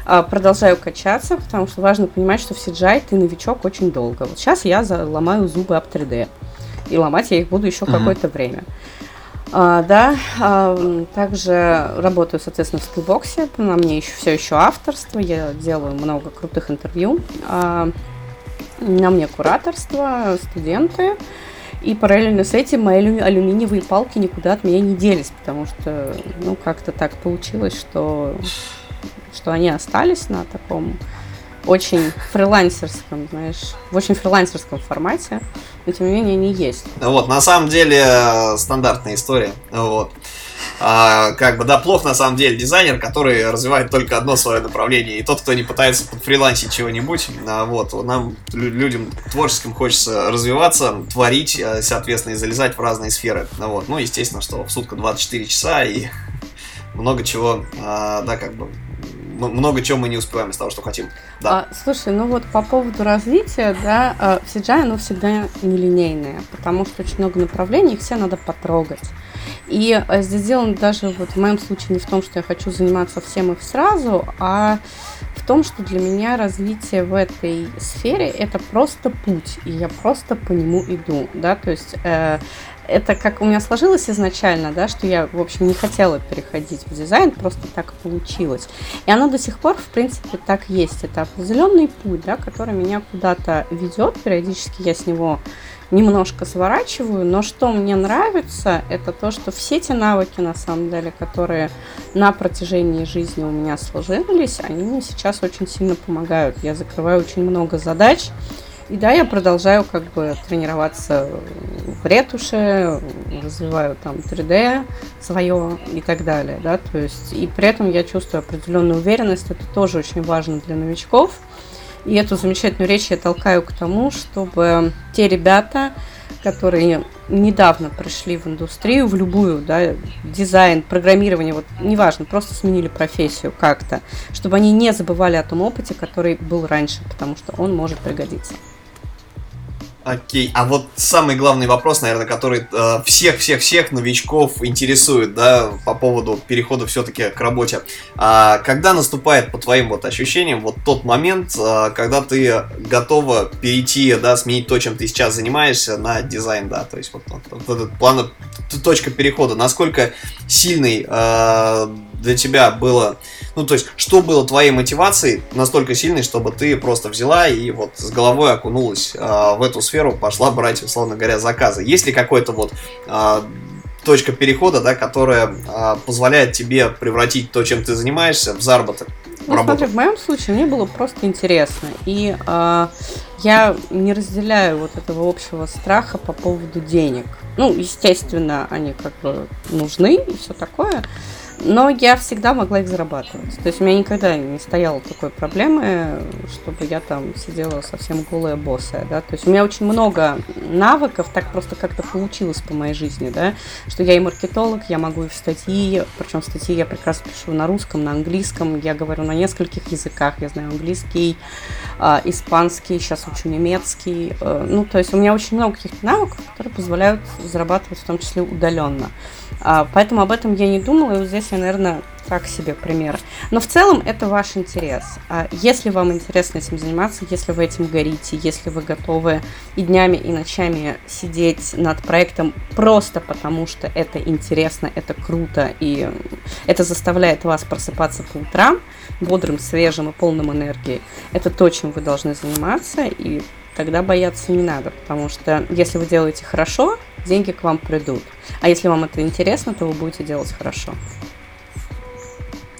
S1: э, продолжаю качаться, потому что важно понимать, что в CGI ты новичок очень долго. Вот сейчас я ломаю зубы об 3D, и ломать я их буду еще uh-huh. какое-то время. А, да, а, также работаю, соответственно, в скиллбоксе. На мне еще все еще авторство. Я делаю много крутых интервью. А, на мне кураторство, студенты. И параллельно с этим мои алюминиевые палки никуда от меня не делись, потому что, ну, как-то так получилось, что, что они остались на таком очень фрилансерском, знаешь, в очень фрилансерском формате, но тем не менее они есть.
S3: Вот, на самом деле стандартная история. Вот. А, как бы, да, плохо на самом деле дизайнер, который развивает только одно свое направление. И тот, кто не пытается подфрилансить чего-нибудь, а, вот, нам, людям творческим хочется развиваться, творить, а, соответственно, и залезать в разные сферы. А, вот. Ну, естественно, что в сутка 24 часа и много чего, а, да, как бы, много чего мы не успеваем из того, что хотим. Да.
S1: А, слушай, ну вот по поводу развития, да, в CGI оно всегда нелинейное, потому что очень много направлений, их все надо потрогать. И э, здесь дело даже вот в моем случае не в том, что я хочу заниматься всем их сразу, а в том, что для меня развитие в этой сфере это просто путь, и я просто по нему иду, да, то есть э, это как у меня сложилось изначально, да, что я, в общем, не хотела переходить в дизайн, просто так получилось. И оно до сих пор, в принципе, так есть. Это определенный путь, да, который меня куда-то ведет, периодически я с него немножко сворачиваю, но что мне нравится, это то, что все те навыки, на самом деле, которые на протяжении жизни у меня сложились, они мне сейчас очень сильно помогают. Я закрываю очень много задач, и да, я продолжаю как бы тренироваться в ретуше, развиваю там 3D свое и так далее, да, то есть, и при этом я чувствую определенную уверенность, это тоже очень важно для новичков, и эту замечательную речь я толкаю к тому, чтобы те ребята, которые недавно пришли в индустрию, в любую, да, дизайн, программирование, вот неважно, просто сменили профессию как-то, чтобы они не забывали о том опыте, который был раньше, потому что он может пригодиться.
S3: Окей, а вот самый главный вопрос, наверное, который всех-всех-всех э, новичков интересует, да, по поводу перехода все-таки к работе. А когда наступает, по твоим вот ощущениям, вот тот момент, э, когда ты готова перейти, да, сменить то, чем ты сейчас занимаешься, на дизайн, да, то есть вот, вот, вот этот план, точка перехода, насколько сильный э, для тебя было, ну, то есть, что было твоей мотивацией настолько сильной, чтобы ты просто взяла и вот с головой окунулась э, в эту сферу, пошла брать, условно говоря, заказы? Есть ли какой-то вот э, точка перехода, да, которая э, позволяет тебе превратить то, чем ты занимаешься, в заработок?
S1: Ну, смотри, в моем случае мне было просто интересно. И э, я не разделяю вот этого общего страха по поводу денег. Ну, естественно, они как бы нужны и все такое. Но я всегда могла их зарабатывать. То есть у меня никогда не стояло такой проблемы, чтобы я там сидела совсем голая боссая, да. То есть у меня очень много навыков, так просто как-то получилось по моей жизни, да, что я и маркетолог, я могу и в статьи, причем статьи я прекрасно пишу на русском, на английском, я говорю на нескольких языках, я знаю английский, э, испанский, сейчас учу немецкий, э, ну, то есть у меня очень много каких-то навыков, которые позволяют зарабатывать в том числе удаленно. А, поэтому об этом я не думала, и вот здесь я, наверное, так себе пример. Но в целом это ваш интерес. А если вам интересно этим заниматься, если вы этим горите, если вы готовы и днями, и ночами сидеть над проектом просто потому, что это интересно, это круто, и это заставляет вас просыпаться по утрам бодрым, свежим и полным энергии, это то, чем вы должны заниматься, и тогда бояться не надо, потому что если вы делаете хорошо, деньги к вам придут. А если вам это интересно, то вы будете делать хорошо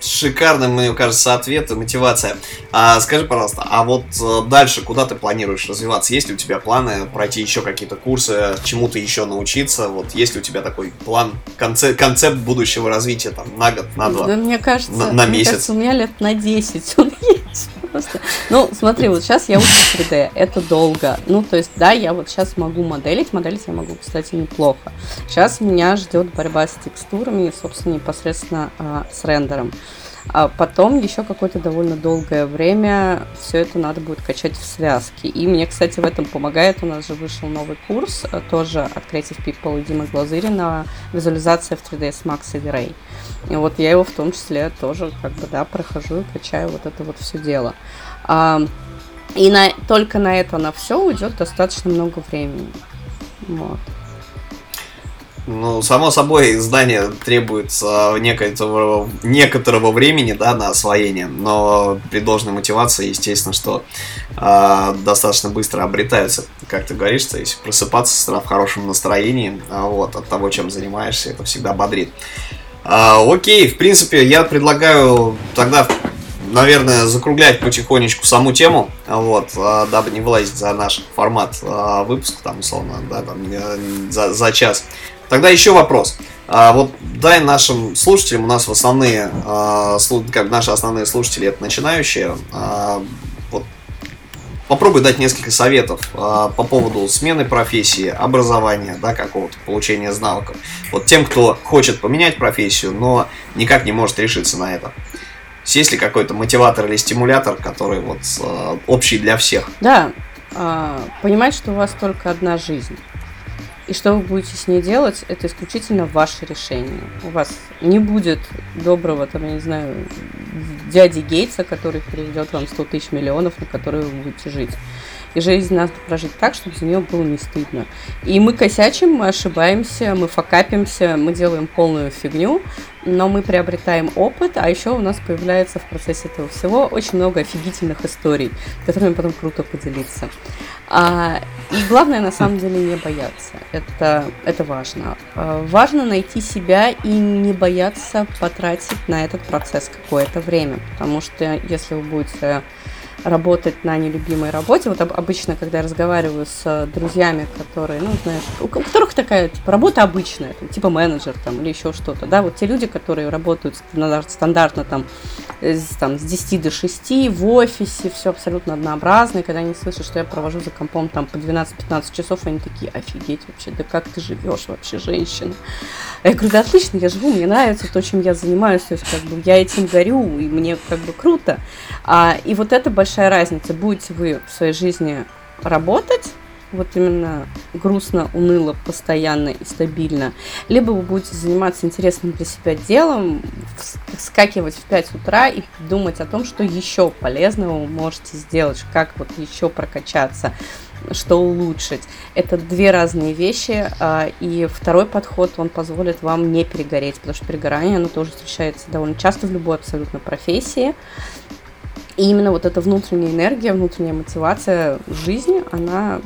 S3: шикарный, мне кажется, ответ и мотивация. А, скажи, пожалуйста, а вот э, дальше куда ты планируешь развиваться? Есть ли у тебя планы пройти еще какие-то курсы, чему-то еще научиться? Вот есть ли у тебя такой план, концепт, концепт будущего развития там на год, на два?
S1: Да, мне кажется,
S3: на, на
S1: мне
S3: месяц.
S1: Кажется, у меня лет на 10 он есть просто. Ну, смотри, вот сейчас я учу 3D, это долго. Ну, то есть, да, я вот сейчас могу моделить, моделить я могу, кстати, неплохо. Сейчас меня ждет борьба с текстурами, собственно, непосредственно а, с рендером. А потом еще какое-то довольно долгое время все это надо будет качать в связке. И мне, кстати, в этом помогает. У нас же вышел новый курс, э, тоже от Creative People и Димы Глазырина, визуализация в 3ds Max и V-Ray. И вот я его в том числе тоже как бы, да, прохожу и качаю вот это вот все дело. А, и на, только на это, на все уйдет достаточно много времени. Вот.
S3: Ну, само собой, здание требует некоторого, некоторого времени да, на освоение, но при должной мотивации, естественно, что э, достаточно быстро обретаются, как ты говоришь, то есть просыпаться с в хорошем настроении а вот, от того, чем занимаешься, это всегда бодрит. А, окей, в принципе, я предлагаю тогда наверное, закруглять потихонечку саму тему, вот, дабы не вылазить за наш формат выпуска, там, условно, да, там, э, за, за час. Тогда еще вопрос. А, вот дай нашим слушателям, у нас в основные, а, как наши основные слушатели это начинающие, а, вот, попробуй дать несколько советов а, по поводу смены профессии, образования, да, какого-то получения навыков. Вот тем, кто хочет поменять профессию, но никак не может решиться на это. Есть ли какой-то мотиватор или стимулятор, который вот а, общий для всех?
S1: Да, а, понимать, что у вас только одна жизнь. И что вы будете с ней делать, это исключительно ваше решение. У вас не будет доброго, там, я не знаю, дяди Гейтса, который переведет вам 100 тысяч миллионов, на которые вы будете жить. И жизнь надо прожить так, чтобы за нее было не стыдно. И мы косячим, мы ошибаемся, мы факапимся, мы делаем полную фигню, но мы приобретаем опыт, а еще у нас появляется в процессе этого всего очень много офигительных историй, которыми потом круто поделиться. А, и главное, на самом деле, не бояться. Это, это важно. А, важно найти себя и не бояться потратить на этот процесс какое-то время, потому что если вы будете работать на нелюбимой работе. Вот обычно, когда я разговариваю с друзьями, которые, ну, знаешь, у которых такая типа, работа обычная, там, типа менеджер там, или еще что-то, да, вот те люди, которые работают стандартно там, с, там, с 10 до 6 в офисе, все абсолютно однообразно, и когда они слышат, что я провожу за компом там по 12-15 часов, они такие, офигеть вообще, да как ты живешь вообще, женщина? А я говорю, да отлично, я живу, мне нравится то, чем я занимаюсь, то есть как бы я этим горю, и мне как бы круто. А, и вот это большая большая разница, будете вы в своей жизни работать, вот именно грустно, уныло, постоянно и стабильно, либо вы будете заниматься интересным для себя делом, скакивать в 5 утра и думать о том, что еще полезного вы можете сделать, как вот еще прокачаться, что улучшить. Это две разные вещи, а, и второй подход, он позволит вам не перегореть, потому что перегорание, оно тоже встречается довольно часто в любой абсолютно профессии, и именно вот эта внутренняя энергия, внутренняя мотивация жизни, она,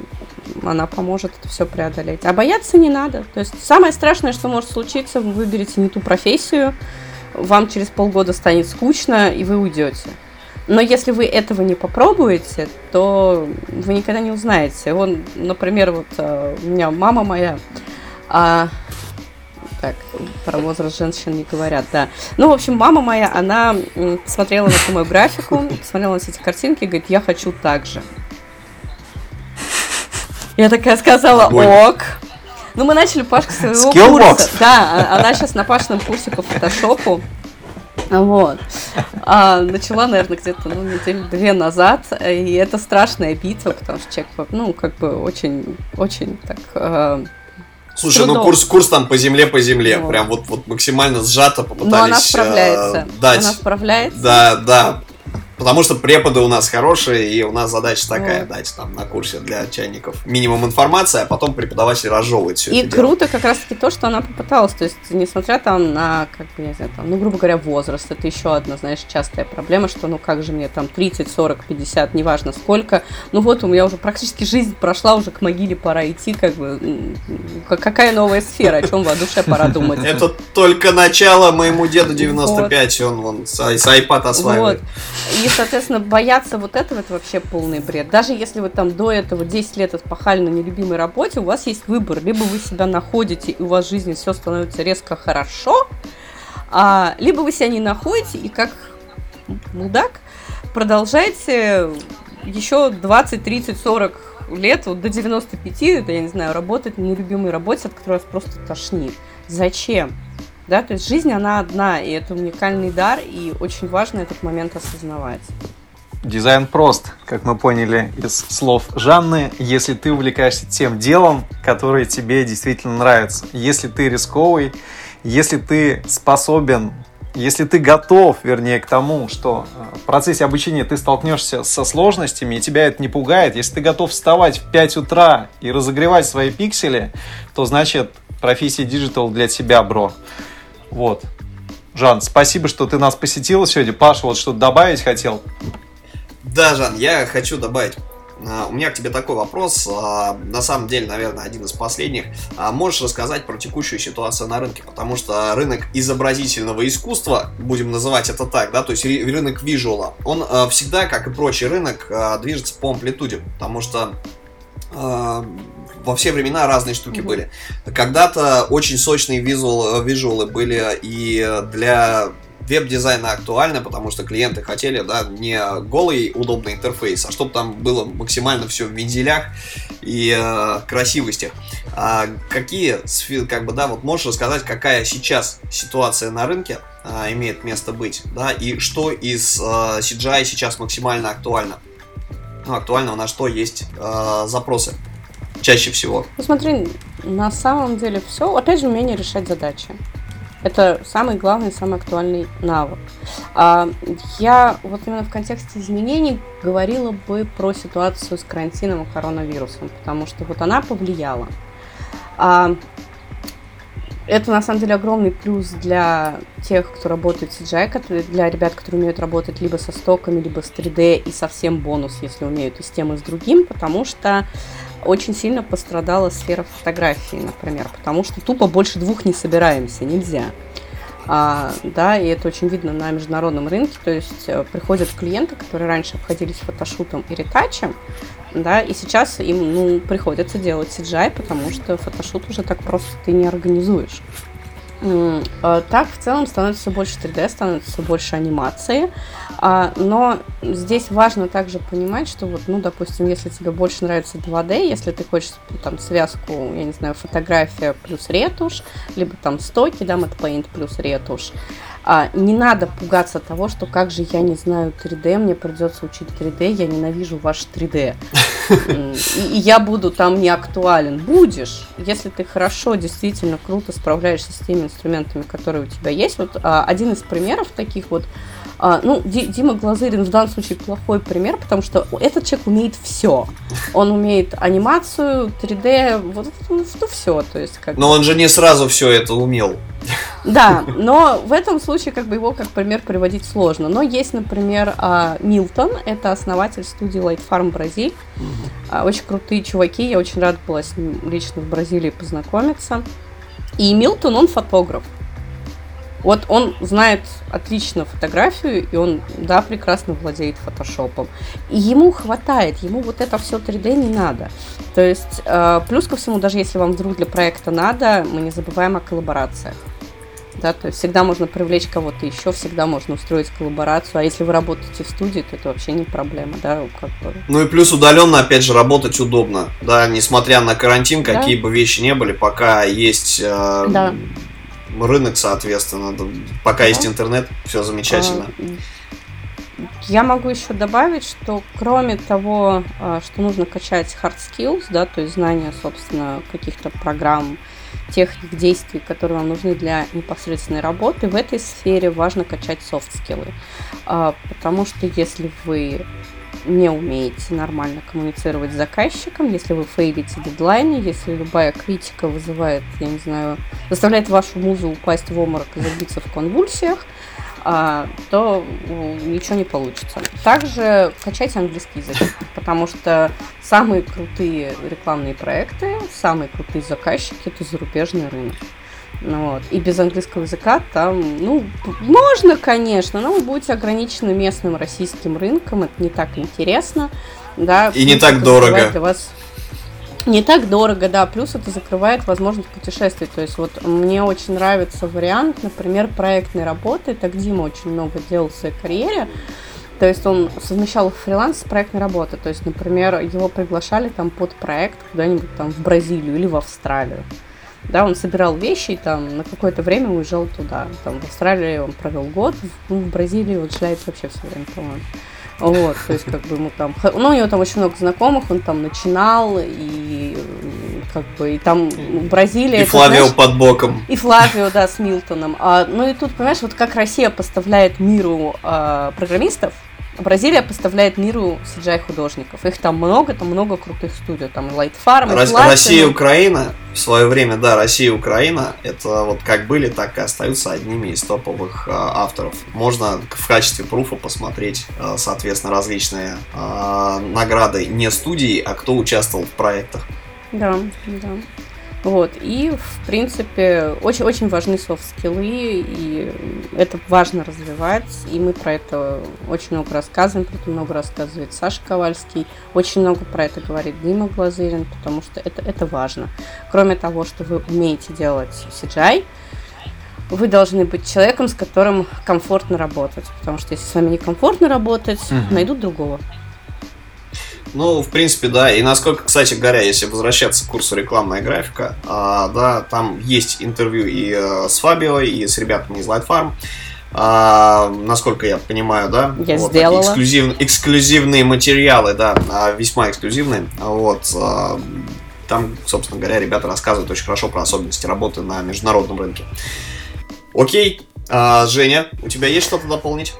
S1: она поможет это все преодолеть. А бояться не надо. То есть самое страшное, что может случиться, вы выберете не ту профессию, вам через полгода станет скучно, и вы уйдете. Но если вы этого не попробуете, то вы никогда не узнаете. Он, например, вот э, у меня мама моя, а, так, про возраст женщин не говорят, да. Ну, в общем, мама моя, она смотрела на всю мою графику, смотрела на все эти картинки и говорит, я хочу так же. Я такая сказала,
S3: Огонь.
S1: ок. Ну, мы начали Пашка своего
S2: Skillbox.
S1: курса. Да, а- она сейчас на Пашином курсе по фотошопу. Вот. А, начала, наверное, где-то ну, неделю две назад. И это страшная битва, потому что человек, ну, как бы очень, очень так э,
S3: Слушай, ну курс, курс там по земле, по земле.
S1: Вот.
S3: Прям вот, вот максимально сжато попытались
S1: Но она
S3: э,
S1: справляется.
S3: дать.
S1: Она справляется.
S3: Да, да. Потому что преподы у нас хорошие, и у нас задача такая
S1: Вот.
S3: дать там на курсе для чайников минимум информации, а потом преподаватель разжевывает все
S1: И
S3: это дело.
S1: круто как раз-таки то, что она попыталась. То есть, несмотря там на, как бы, я не знаю, там, ну, грубо говоря, возраст, это еще одна, знаешь, частая проблема, что, ну, как же мне там 30, 40, 50, неважно сколько. Ну, вот у меня уже практически жизнь прошла, уже к могиле пора идти, как бы. Какая новая сфера, о чем в душе пора думать.
S3: Это только начало моему деду 95, он вон с iPad осваивает.
S1: Вот. Соответственно, бояться вот этого, это вообще полный бред. Даже если вы там до этого 10 лет отпахали на нелюбимой работе, у вас есть выбор. Либо вы себя находите, и у вас в жизни все становится резко хорошо, а, либо вы себя не находите, и как мудак продолжаете еще 20, 30, 40 лет, вот до 95, это, я не знаю, работать на нелюбимой работе, от которой вас просто тошнит. Зачем? Да, то есть жизнь, она одна, и это уникальный дар, и очень важно этот момент осознавать.
S2: Дизайн прост, как мы поняли из слов Жанны, если ты увлекаешься тем делом, которое тебе действительно нравится. Если ты рисковый, если ты способен, если ты готов, вернее, к тому, что э, в процессе обучения ты столкнешься со сложностями, и тебя это не пугает, если ты готов вставать в 5 утра и разогревать свои пиксели, то значит профессия digital для тебя, бро. Вот. Жан, спасибо, что ты нас посетила сегодня. Паша вот что-то добавить хотел.
S3: Да, Жан, я хочу добавить. А, У меня к тебе такой вопрос, а, на самом деле, наверное, один из последних. А Можешь рассказать про текущую ситуацию на рынке? Потому что рынок изобразительного искусства, будем называть это так, да, то есть рынок визуала, он всегда, как и прочий рынок, движется по амплитуде, потому что во все времена разные штуки
S1: Мгм.
S3: были. Когда-то очень сочные визуал, визуалы были и для веб-дизайна актуальны, потому что клиенты хотели, да, не голый удобный интерфейс, а чтобы там было максимально все в вензелях и э, красивостях. А какие, как бы, да, вот можешь рассказать, какая сейчас ситуация на рынке а, имеет место быть, да, и что из э, CGI сейчас максимально актуально? Ну, актуально на что есть э, запросы чаще всего.
S1: Ну смотри, на самом деле все, опять же, умение решать задачи. Это самый главный, самый актуальный навык. А, я вот именно в контексте изменений говорила бы про ситуацию с карантином и коронавирусом, потому что вот она повлияла. А, это на самом деле огромный плюс для тех, кто работает в CGI, для ребят, которые умеют работать либо со стоками, либо с 3D, и совсем бонус, если умеют и с тем, и с другим, потому что очень сильно пострадала сфера фотографии, например, потому что тупо больше двух не собираемся, нельзя. А, да, и это очень видно на международном рынке, то есть э, приходят клиенты, которые раньше обходились фотошутом и ретачем, да, и сейчас им, ну, приходится делать CGI, потому что фотошут уже так просто ты не организуешь. А Так, в целом, становится все больше 3D, становится все больше анимации. А, Но здесь важно также понимать, что вот, ну, допустим, если тебе больше нравится 2D, если ты хочешь там связку, я не знаю, фотография плюс ретушь, либо там стоки, да, Paint плюс ретушь, а, не надо пугаться того, что как же я не знаю 3D, мне придется учить 3D, я ненавижу ваш 3D. М, И, и я буду там не актуален. Будешь, если ты хорошо, действительно круто справляешься с теми инструментами, которые у тебя есть. Вот а, один из примеров таких вот, а, ну, Ди- Дима Глазырин в данном случае плохой пример, потому что этот человек умеет все. Он умеет анимацию, 3D, вот ну, все, то есть как
S3: Но он же не сразу все это умел.
S1: да, но в этом случае как бы его как пример приводить сложно. Но есть, например, а, Милтон, это основатель студии Light Farm Бразиль. Очень крутые чуваки, я очень рада была с ним лично в Бразилии познакомиться. И Милтон, он фотограф. Вот он знает отлично фотографию, и он, да, прекрасно владеет фотошопом. И ему хватает, ему вот это все 3D не надо. То есть, э, плюс ко всему, даже если вам вдруг для проекта надо, мы не забываем о коллаборациях. да, то есть всегда можно привлечь кого-то еще, всегда можно устроить коллаборацию, а если вы работаете в студии, то это вообще не проблема, да, как бы.
S3: Ну и плюс удаленно, опять же, работать удобно, да, несмотря на карантин, да. какие бы вещи не были, пока есть э, да. Рынок, соответственно, пока да. есть интернет, все замечательно.
S1: А, я могу еще добавить, что кроме того, а, что нужно качать hard skills, да, то есть знания, собственно, каких-то программ, техник действий, которые вам нужны для непосредственной работы, в этой сфере важно качать софт-скиллы. А, потому что если вы не умеете нормально коммуницировать с заказчиком, если вы фейлите дедлайны, если любая критика вызывает, я не знаю, заставляет вашу музу упасть в обморок и забиться в конвульсиях, а, то ничего не получится. Также качайте английский язык, потому что самые крутые рекламные проекты, самые крутые заказчики – это зарубежный рынок. Ну, вот. И без английского языка там, ну, можно, конечно, но вы будете ограничены местным российским рынком, это не так интересно, да.
S3: И не так дорого. Для вас
S1: не так дорого, да, плюс это закрывает возможность путешествий. То есть вот мне очень нравится вариант, например, проектной работы. Так Дима очень много делал в своей карьере. То есть он совмещал фриланс с проектной работой. То есть, например, его приглашали там под проект куда-нибудь там в Бразилию или в Австралию. Да, он собирал вещи и там на какое-то время уезжал туда. Там в Австралии он провел год, в, в Бразилии он шляется вообще все время, по-моему. Вот, то есть, как бы ему там... Ну, у него там очень много знакомых, он там начинал, и как бы, и там Бразилия...
S3: И это, Флавио знаешь, под боком.
S1: И Флавио, да, с Милтоном. А, ну и тут, понимаешь, вот как Россия поставляет миру а, программистов, Бразилия поставляет миру CGI-художников. Их там много, там много крутых студий. Там Light Farm,
S3: Рос- Россия и Украина в свое время, да, Россия и Украина, это вот как были, так и остаются одними из топовых э, авторов. Можно в качестве пруфа посмотреть, э, соответственно, различные э, награды не студии, а кто участвовал в проектах.
S1: Да, да. Вот. И, в принципе, очень-очень важны софт-скиллы, и это важно развивать. И мы про это очень много рассказываем, про это много рассказывает Саша Ковальский. Очень много про это говорит Дима Глазырин, потому что это, это важно. Кроме того, что вы умеете делать CGI, вы должны быть человеком, с которым комфортно работать. Потому что если с вами некомфортно работать, угу. найдут другого.
S3: Ну, в принципе, да. И насколько, кстати говоря, если возвращаться к курсу рекламная графика, а, да, там есть интервью и а, с Фабио, и с ребятами из Light Farm. А, насколько я понимаю, да?
S1: Я вот, сделала.
S3: Эксклюзив, эксклюзивные материалы, да, а, весьма эксклюзивные. Вот. А, там, собственно говоря, ребята рассказывают очень хорошо про особенности работы на международном рынке. Окей, а, Женя, у тебя есть что-то дополнить?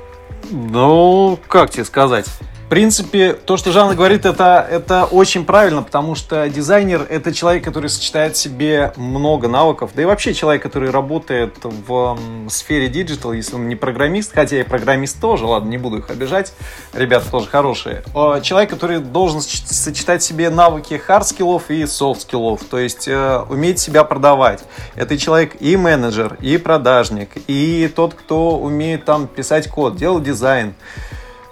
S2: Ну, как тебе сказать? В принципе, то, что Жанна говорит, это, это очень правильно, потому что дизайнер — это человек, который сочетает в себе много навыков, да и вообще человек, который работает в сфере digital, если он не программист, хотя и программист тоже, ладно, не буду их обижать, ребята тоже хорошие. А человек, который должен сочетать в себе навыки хард-скиллов и софт-скиллов, то есть э, уметь себя продавать. Это человек и менеджер, и продажник, и тот, кто умеет там писать код, делать дизайн,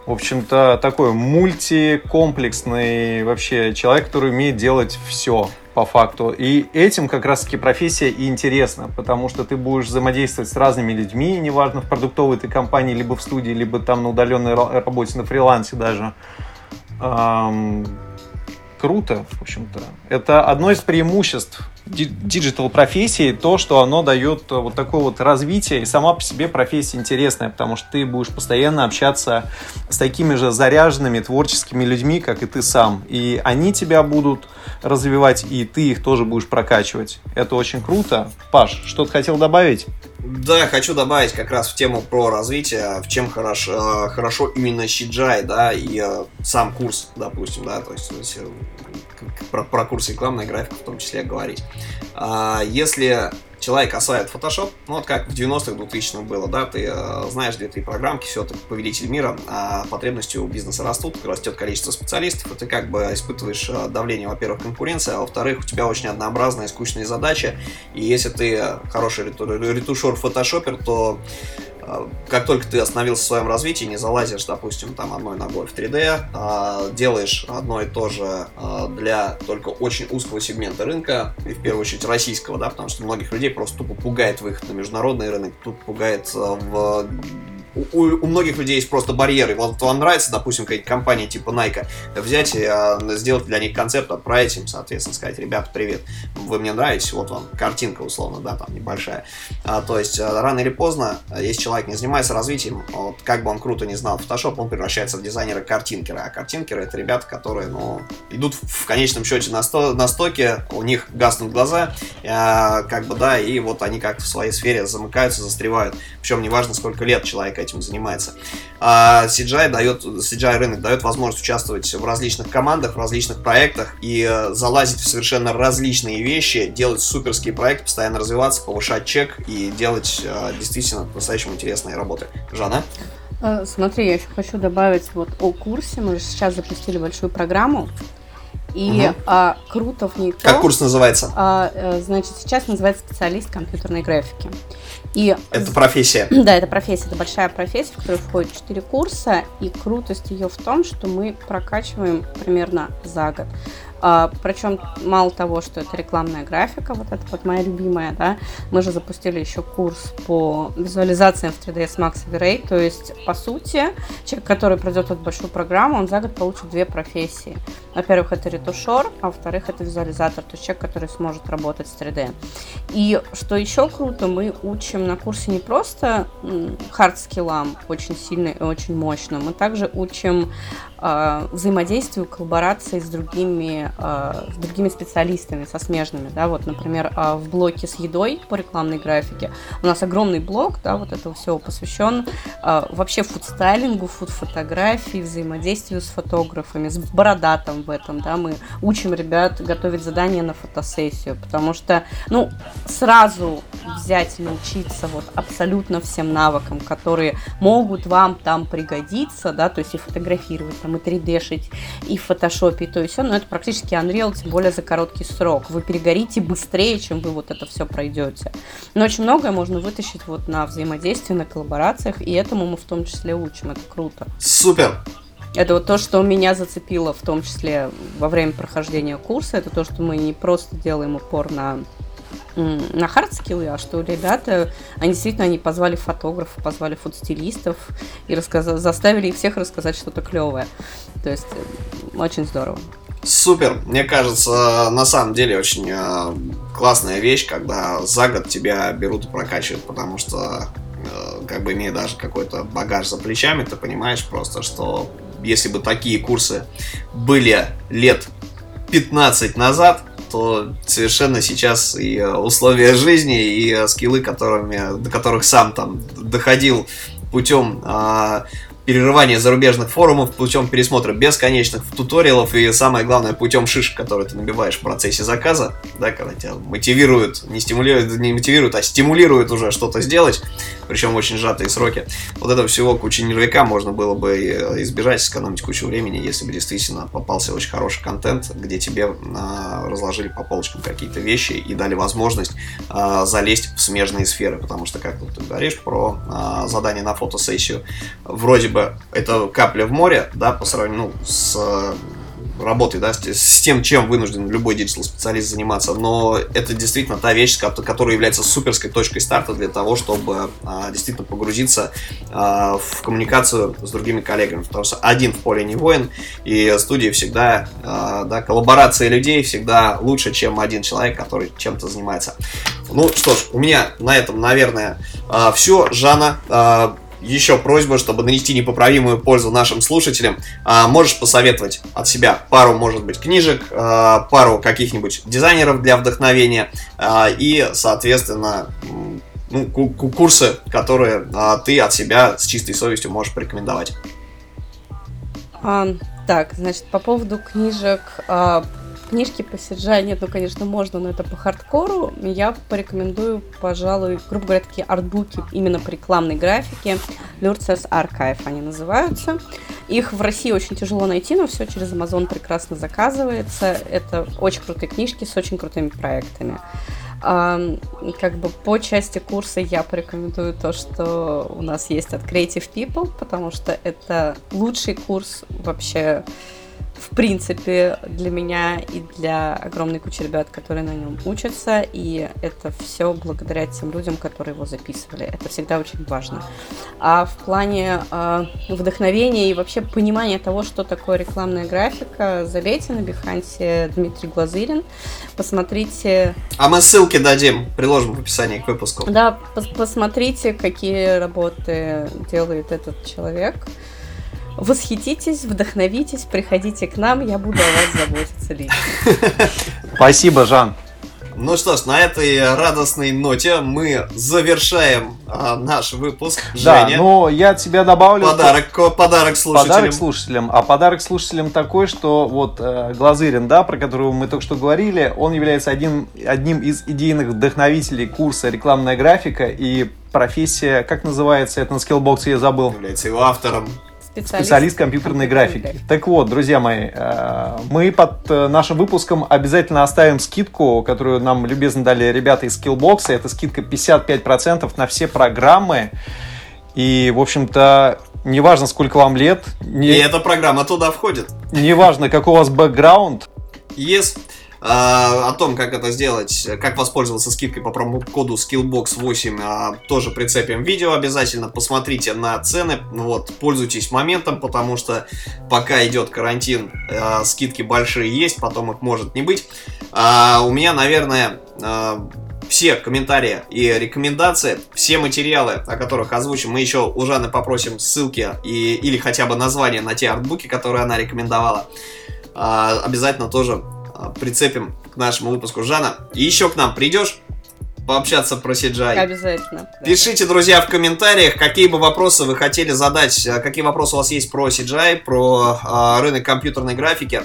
S2: в общем-то, такой мультикомплексный вообще человек, который умеет делать все по факту. И этим как раз-таки профессия и интересна, потому что ты будешь взаимодействовать с разными людьми, неважно, в продуктовой ты компании, либо в студии, либо там на удаленной работе, на фрилансе даже. Эм, круто, в общем-то. Это одно из преимуществ digital профессии то, что оно дает э, вот такое вот развитие, и сама по себе профессия интересная, потому что ты будешь постоянно общаться с такими же заряженными творческими людьми, как и ты сам. И они тебя будут развивать, и ты их тоже будешь прокачивать. Это очень круто. Паш, что-то хотел добавить?
S3: Да, хочу добавить как раз в тему про развитие, в чем хорошо, э, хорошо именно CGI, да, и э, сам курс, допустим, да, то есть про, про курс рекламной графики в том числе говорить. А, если человек осваивает Photoshop, ну вот как в 90-х, 2000-х было, да, ты э, знаешь две-три программки, все, ты повелитель мира, а потребности у бизнеса растут, растет количество специалистов, и ты как бы испытываешь э, давление, во-первых, конкуренции, а во-вторых, у тебя очень однообразная, скучная задача, и если ты хороший ретушер, фотошопер, то как только ты остановился в своем развитии, не залазишь, допустим, там одной ногой в 3D, а делаешь одно и то же а, для только очень узкого сегмента рынка, и в первую очередь российского, да, потому что многих людей просто тупо пугает выход на международный рынок, тут пугает в у, у многих людей есть просто барьеры. Вот вам нравится, допустим, какая-то компания типа Nike, взять и а, сделать для них концепт, отправить им, соответственно, сказать, ребята, привет, вы мне нравитесь, вот вам картинка, условно, да, там небольшая. А, то есть, а, рано или поздно, если человек не занимается развитием, вот как бы он круто не знал Photoshop, он превращается в дизайнера-картинкера. А картинкеры это ребята, которые, ну, идут в конечном счете на, сто, на стоке, у них гаснут глаза, а, как бы, да, и вот они как-то в своей сфере замыкаются, застревают. Причем неважно, сколько лет человек этим занимается. А CGI, дает, CGI рынок дает возможность участвовать в различных командах, в различных проектах и э, залазить в совершенно различные вещи, делать суперские проекты, постоянно развиваться, повышать чек и делать э, действительно по-настоящему интересные работы. Жанна?
S1: Э, смотри, я еще хочу добавить вот о курсе. Мы же сейчас запустили большую программу. И угу. а, круто в ней то,
S3: Как курс называется?
S1: А, значит, сейчас называется специалист компьютерной графики.
S3: И, это профессия.
S1: Да, это профессия, это большая профессия, в которую входит 4 курса, и крутость ее в том, что мы прокачиваем примерно за год. А, причем мало того, что это рекламная графика, вот это вот моя любимая, да, мы же запустили еще курс по визуализациям в 3ds Max Array, то есть, по сути, человек, который пройдет эту большую программу, он за год получит две профессии. Во-первых, это ретушер, а во-вторых, это визуализатор, то есть человек, который сможет работать с 3D. И что еще круто, мы учим на курсе не просто хард-скиллам очень сильно и очень мощно, мы также учим взаимодействию, коллаборации с другими, э, с другими специалистами, со смежными, да, вот, например, э, в блоке с едой по рекламной графике. У нас огромный блок, да, вот этого всего посвящен вообще фудстайлингу, фуд-фотографии, взаимодействию с фотографами, с бородатом в этом, да, мы учим ребят готовить задания на фотосессию, потому что, ну, сразу взять и научиться вот абсолютно всем навыкам, которые могут вам там пригодиться, да, то есть и фотографировать, там, и 3D-шить, и в фотошопе, и то и все, но это практически Unreal, тем более за короткий срок. Вы перегорите быстрее, чем вы вот это все пройдете. Но очень многое можно вытащить вот на взаимодействии, на коллаборациях, и этому мы в том числе учим, это круто.
S3: Супер!
S1: Это вот то, что меня зацепило, в том числе во время прохождения курса, это то, что мы не просто делаем упор на на хардскиллы, а что ребята, они действительно они позвали фотографов, позвали фотостилистов и рассказали, заставили всех рассказать что-то клевое. То есть очень здорово.
S3: Супер. Мне кажется, на самом деле очень э, классная вещь, когда за год тебя берут и прокачивают, потому что э, как бы имея даже какой-то багаж за плечами, ты понимаешь просто, что если бы такие курсы были лет 15 назад, то совершенно сейчас и э, условия жизни, и э, скиллы, которыми, до которых сам там доходил путем а, перерывания зарубежных форумов, путем пересмотра бесконечных туториалов и, самое главное, путем шишек, которые ты набиваешь в процессе заказа, да, когда тебя мотивируют, не стимулируют, не мотивируют, а стимулируют уже что-то сделать, причем очень сжатые сроки. Вот этого всего кучи нервяка можно было бы избежать, сэкономить кучу времени, если бы действительно попался очень хороший контент, где тебе а, разложили по полочкам какие-то вещи и дали возможность а, залезть в смежные сферы, потому что, как ты говоришь про а, задание на фотосессию, вроде бы это капля в море, да, по сравнению ну, с э, работой, да, с, тем, чем вынужден любой digital -специалист заниматься, но это действительно та вещь, которая является суперской точкой старта для того, чтобы а, действительно погрузиться а, в коммуникацию с другими коллегами, потому что один в поле не воин, и студии всегда, а, да, коллаборация людей всегда лучше, чем один человек, который чем-то занимается. Ну что ж, у меня на этом, наверное, а, все. Жанна, а, еще просьба, чтобы нанести непоправимую пользу нашим слушателям. А, можешь посоветовать от себя пару, может быть, книжек, а, пару каких-нибудь дизайнеров для вдохновения а, и, соответственно, ну, курсы, которые ты от себя с чистой совестью можешь порекомендовать.
S1: А, так, значит, по поводу книжек, а, Книжки по CGI нет, ну, конечно, можно, но это по хардкору. Я порекомендую, пожалуй, грубо говоря, такие артбуки именно по рекламной графике. Lurces Archive они называются. Их в России очень тяжело найти, но все через Amazon прекрасно заказывается. Это очень крутые книжки с очень крутыми проектами. Как бы по части курса я порекомендую то, что у нас есть от Creative People, потому что это лучший курс вообще в принципе, для меня и для огромной кучи ребят, которые на нем учатся. И это все благодаря тем людям, которые его записывали. Это всегда очень важно. А в плане э, вдохновения и вообще понимания того, что такое рекламная графика, забейте на Бихансе Дмитрий Глазырин, посмотрите...
S3: А мы ссылки дадим, приложим в описании к выпуску.
S1: Да, пос посмотрите, какие работы делает этот человек восхититесь, вдохновитесь, приходите к нам, я буду о вас заботиться лично.
S2: Спасибо, Жан.
S3: Ну что ж, на этой радостной ноте мы завершаем а, наш выпуск.
S2: Да, Женя, но я от тебя добавлю...
S3: Подарок, подарок слушателям.
S2: Подарок слушателям. А подарок слушателям такой, что вот э, Глазырин, да, про которого мы только что говорили, он является один, одним из идейных вдохновителей курса «Рекламная графика» и профессия, как называется это на скиллбоксе, я забыл.
S3: Является его автором
S2: специалист, специалист компьютерной графики. Так вот, друзья мои, э, мы под э, нашим выпуском обязательно оставим скидку, которую нам любезно дали ребята из Skillbox. Это скидка 55% на все программы. И, в общем-то, неважно, сколько вам лет.
S3: Не... И эта программа туда входит.
S2: Неважно, какой у вас бэкграунд.
S3: Yes. А, о том, как это сделать, как воспользоваться скидкой по промокоду Skillbox8, а, тоже прицепим видео обязательно. Посмотрите на цены, вот, пользуйтесь моментом, потому что пока идет карантин, а, скидки большие есть, потом их может не быть. У меня, наверное, все комментарии и рекомендации, все материалы, о которых озвучим, мы еще у Жанны попросим ссылки и, или хотя бы название на те артбуки, которые она рекомендовала. Обязательно тоже прицепим к нашему выпуску Жана. И еще к нам придешь пообщаться про CGI?
S1: Обязательно.
S3: Пишите, друзья, в комментариях, какие бы вопросы вы хотели задать, а, какие вопросы у вас есть про CGI, про э, рынок компьютерной графики.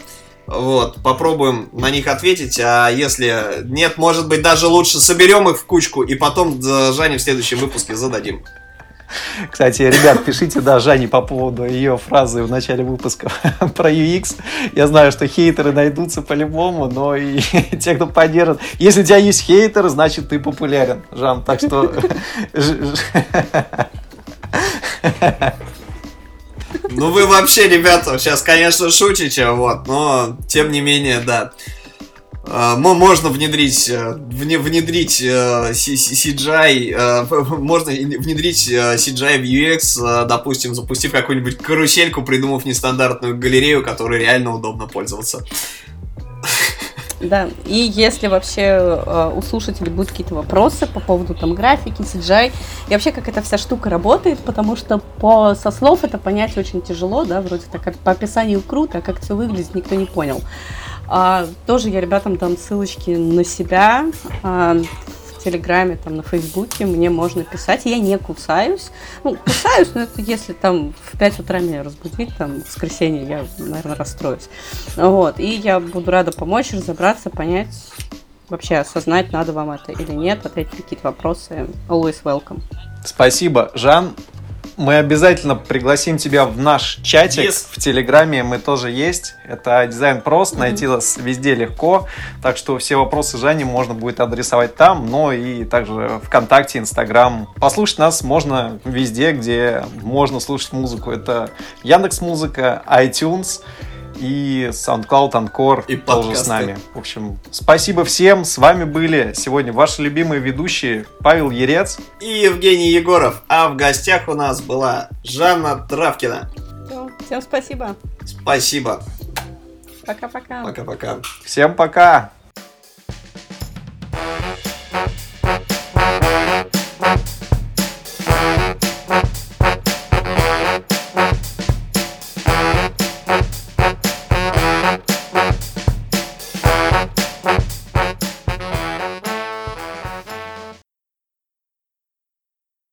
S3: Вот, попробуем на них ответить, а если нет, может быть, даже лучше соберем их в кучку и потом Жане в следующем выпуске зададим.
S2: Кстати, ребят, пишите, да, Жане по поводу ее фразы в начале выпуска про UX. Я знаю, что хейтеры найдутся по-любому, но и те, кто поддержит. Если у тебя есть хейтер, значит ты популярен, Жан. Так что...
S3: Ну вы вообще, ребята, сейчас, конечно, шутите, вот, но тем не менее, да. А, можно внедрить, э, внедрить CGI, э, э, можно внедрить CGI в UX, допустим, запустив какую-нибудь карусельку, придумав нестандартную галерею, которой реально удобно пользоваться.
S1: Да, и если вообще э, у слушателей будут какие-то вопросы по поводу там графики, CGI, и вообще как эта вся штука работает, потому что по, со слов это понять очень тяжело, да, вроде так по описанию круто, а как все выглядит, никто не понял. А, тоже я ребятам дам ссылочки на себя. А, Телеграме, там, на Фейсбуке мне можно писать. Я не кусаюсь. Ну, кусаюсь, но это если там в 5 утра меня разбудить, там, в воскресенье, я, наверное, расстроюсь. Вот. И я буду рада помочь, разобраться, понять, вообще осознать, надо вам это или нет, ответить какие-то вопросы. Always welcome.
S2: Спасибо, Жан. Мы обязательно пригласим тебя в наш чатик yes. в Телеграме. Мы тоже есть. Это дизайн прост, mm-hmm. найти нас везде легко. Так что все вопросы Жани можно будет адресовать там, но и также ВКонтакте, Инстаграм. Послушать нас можно везде, где можно слушать музыку. Это Яндекс Музыка, iTunes и SoundCloud Анкор и тоже подкасты. с нами. В общем, спасибо всем. С вами были сегодня ваши любимые ведущие Павел Ерец
S3: и Евгений Егоров. А в гостях у нас была Жанна Травкина.
S1: Всем спасибо.
S3: Спасибо.
S1: Пока-пока.
S3: Пока-пока.
S2: Всем пока.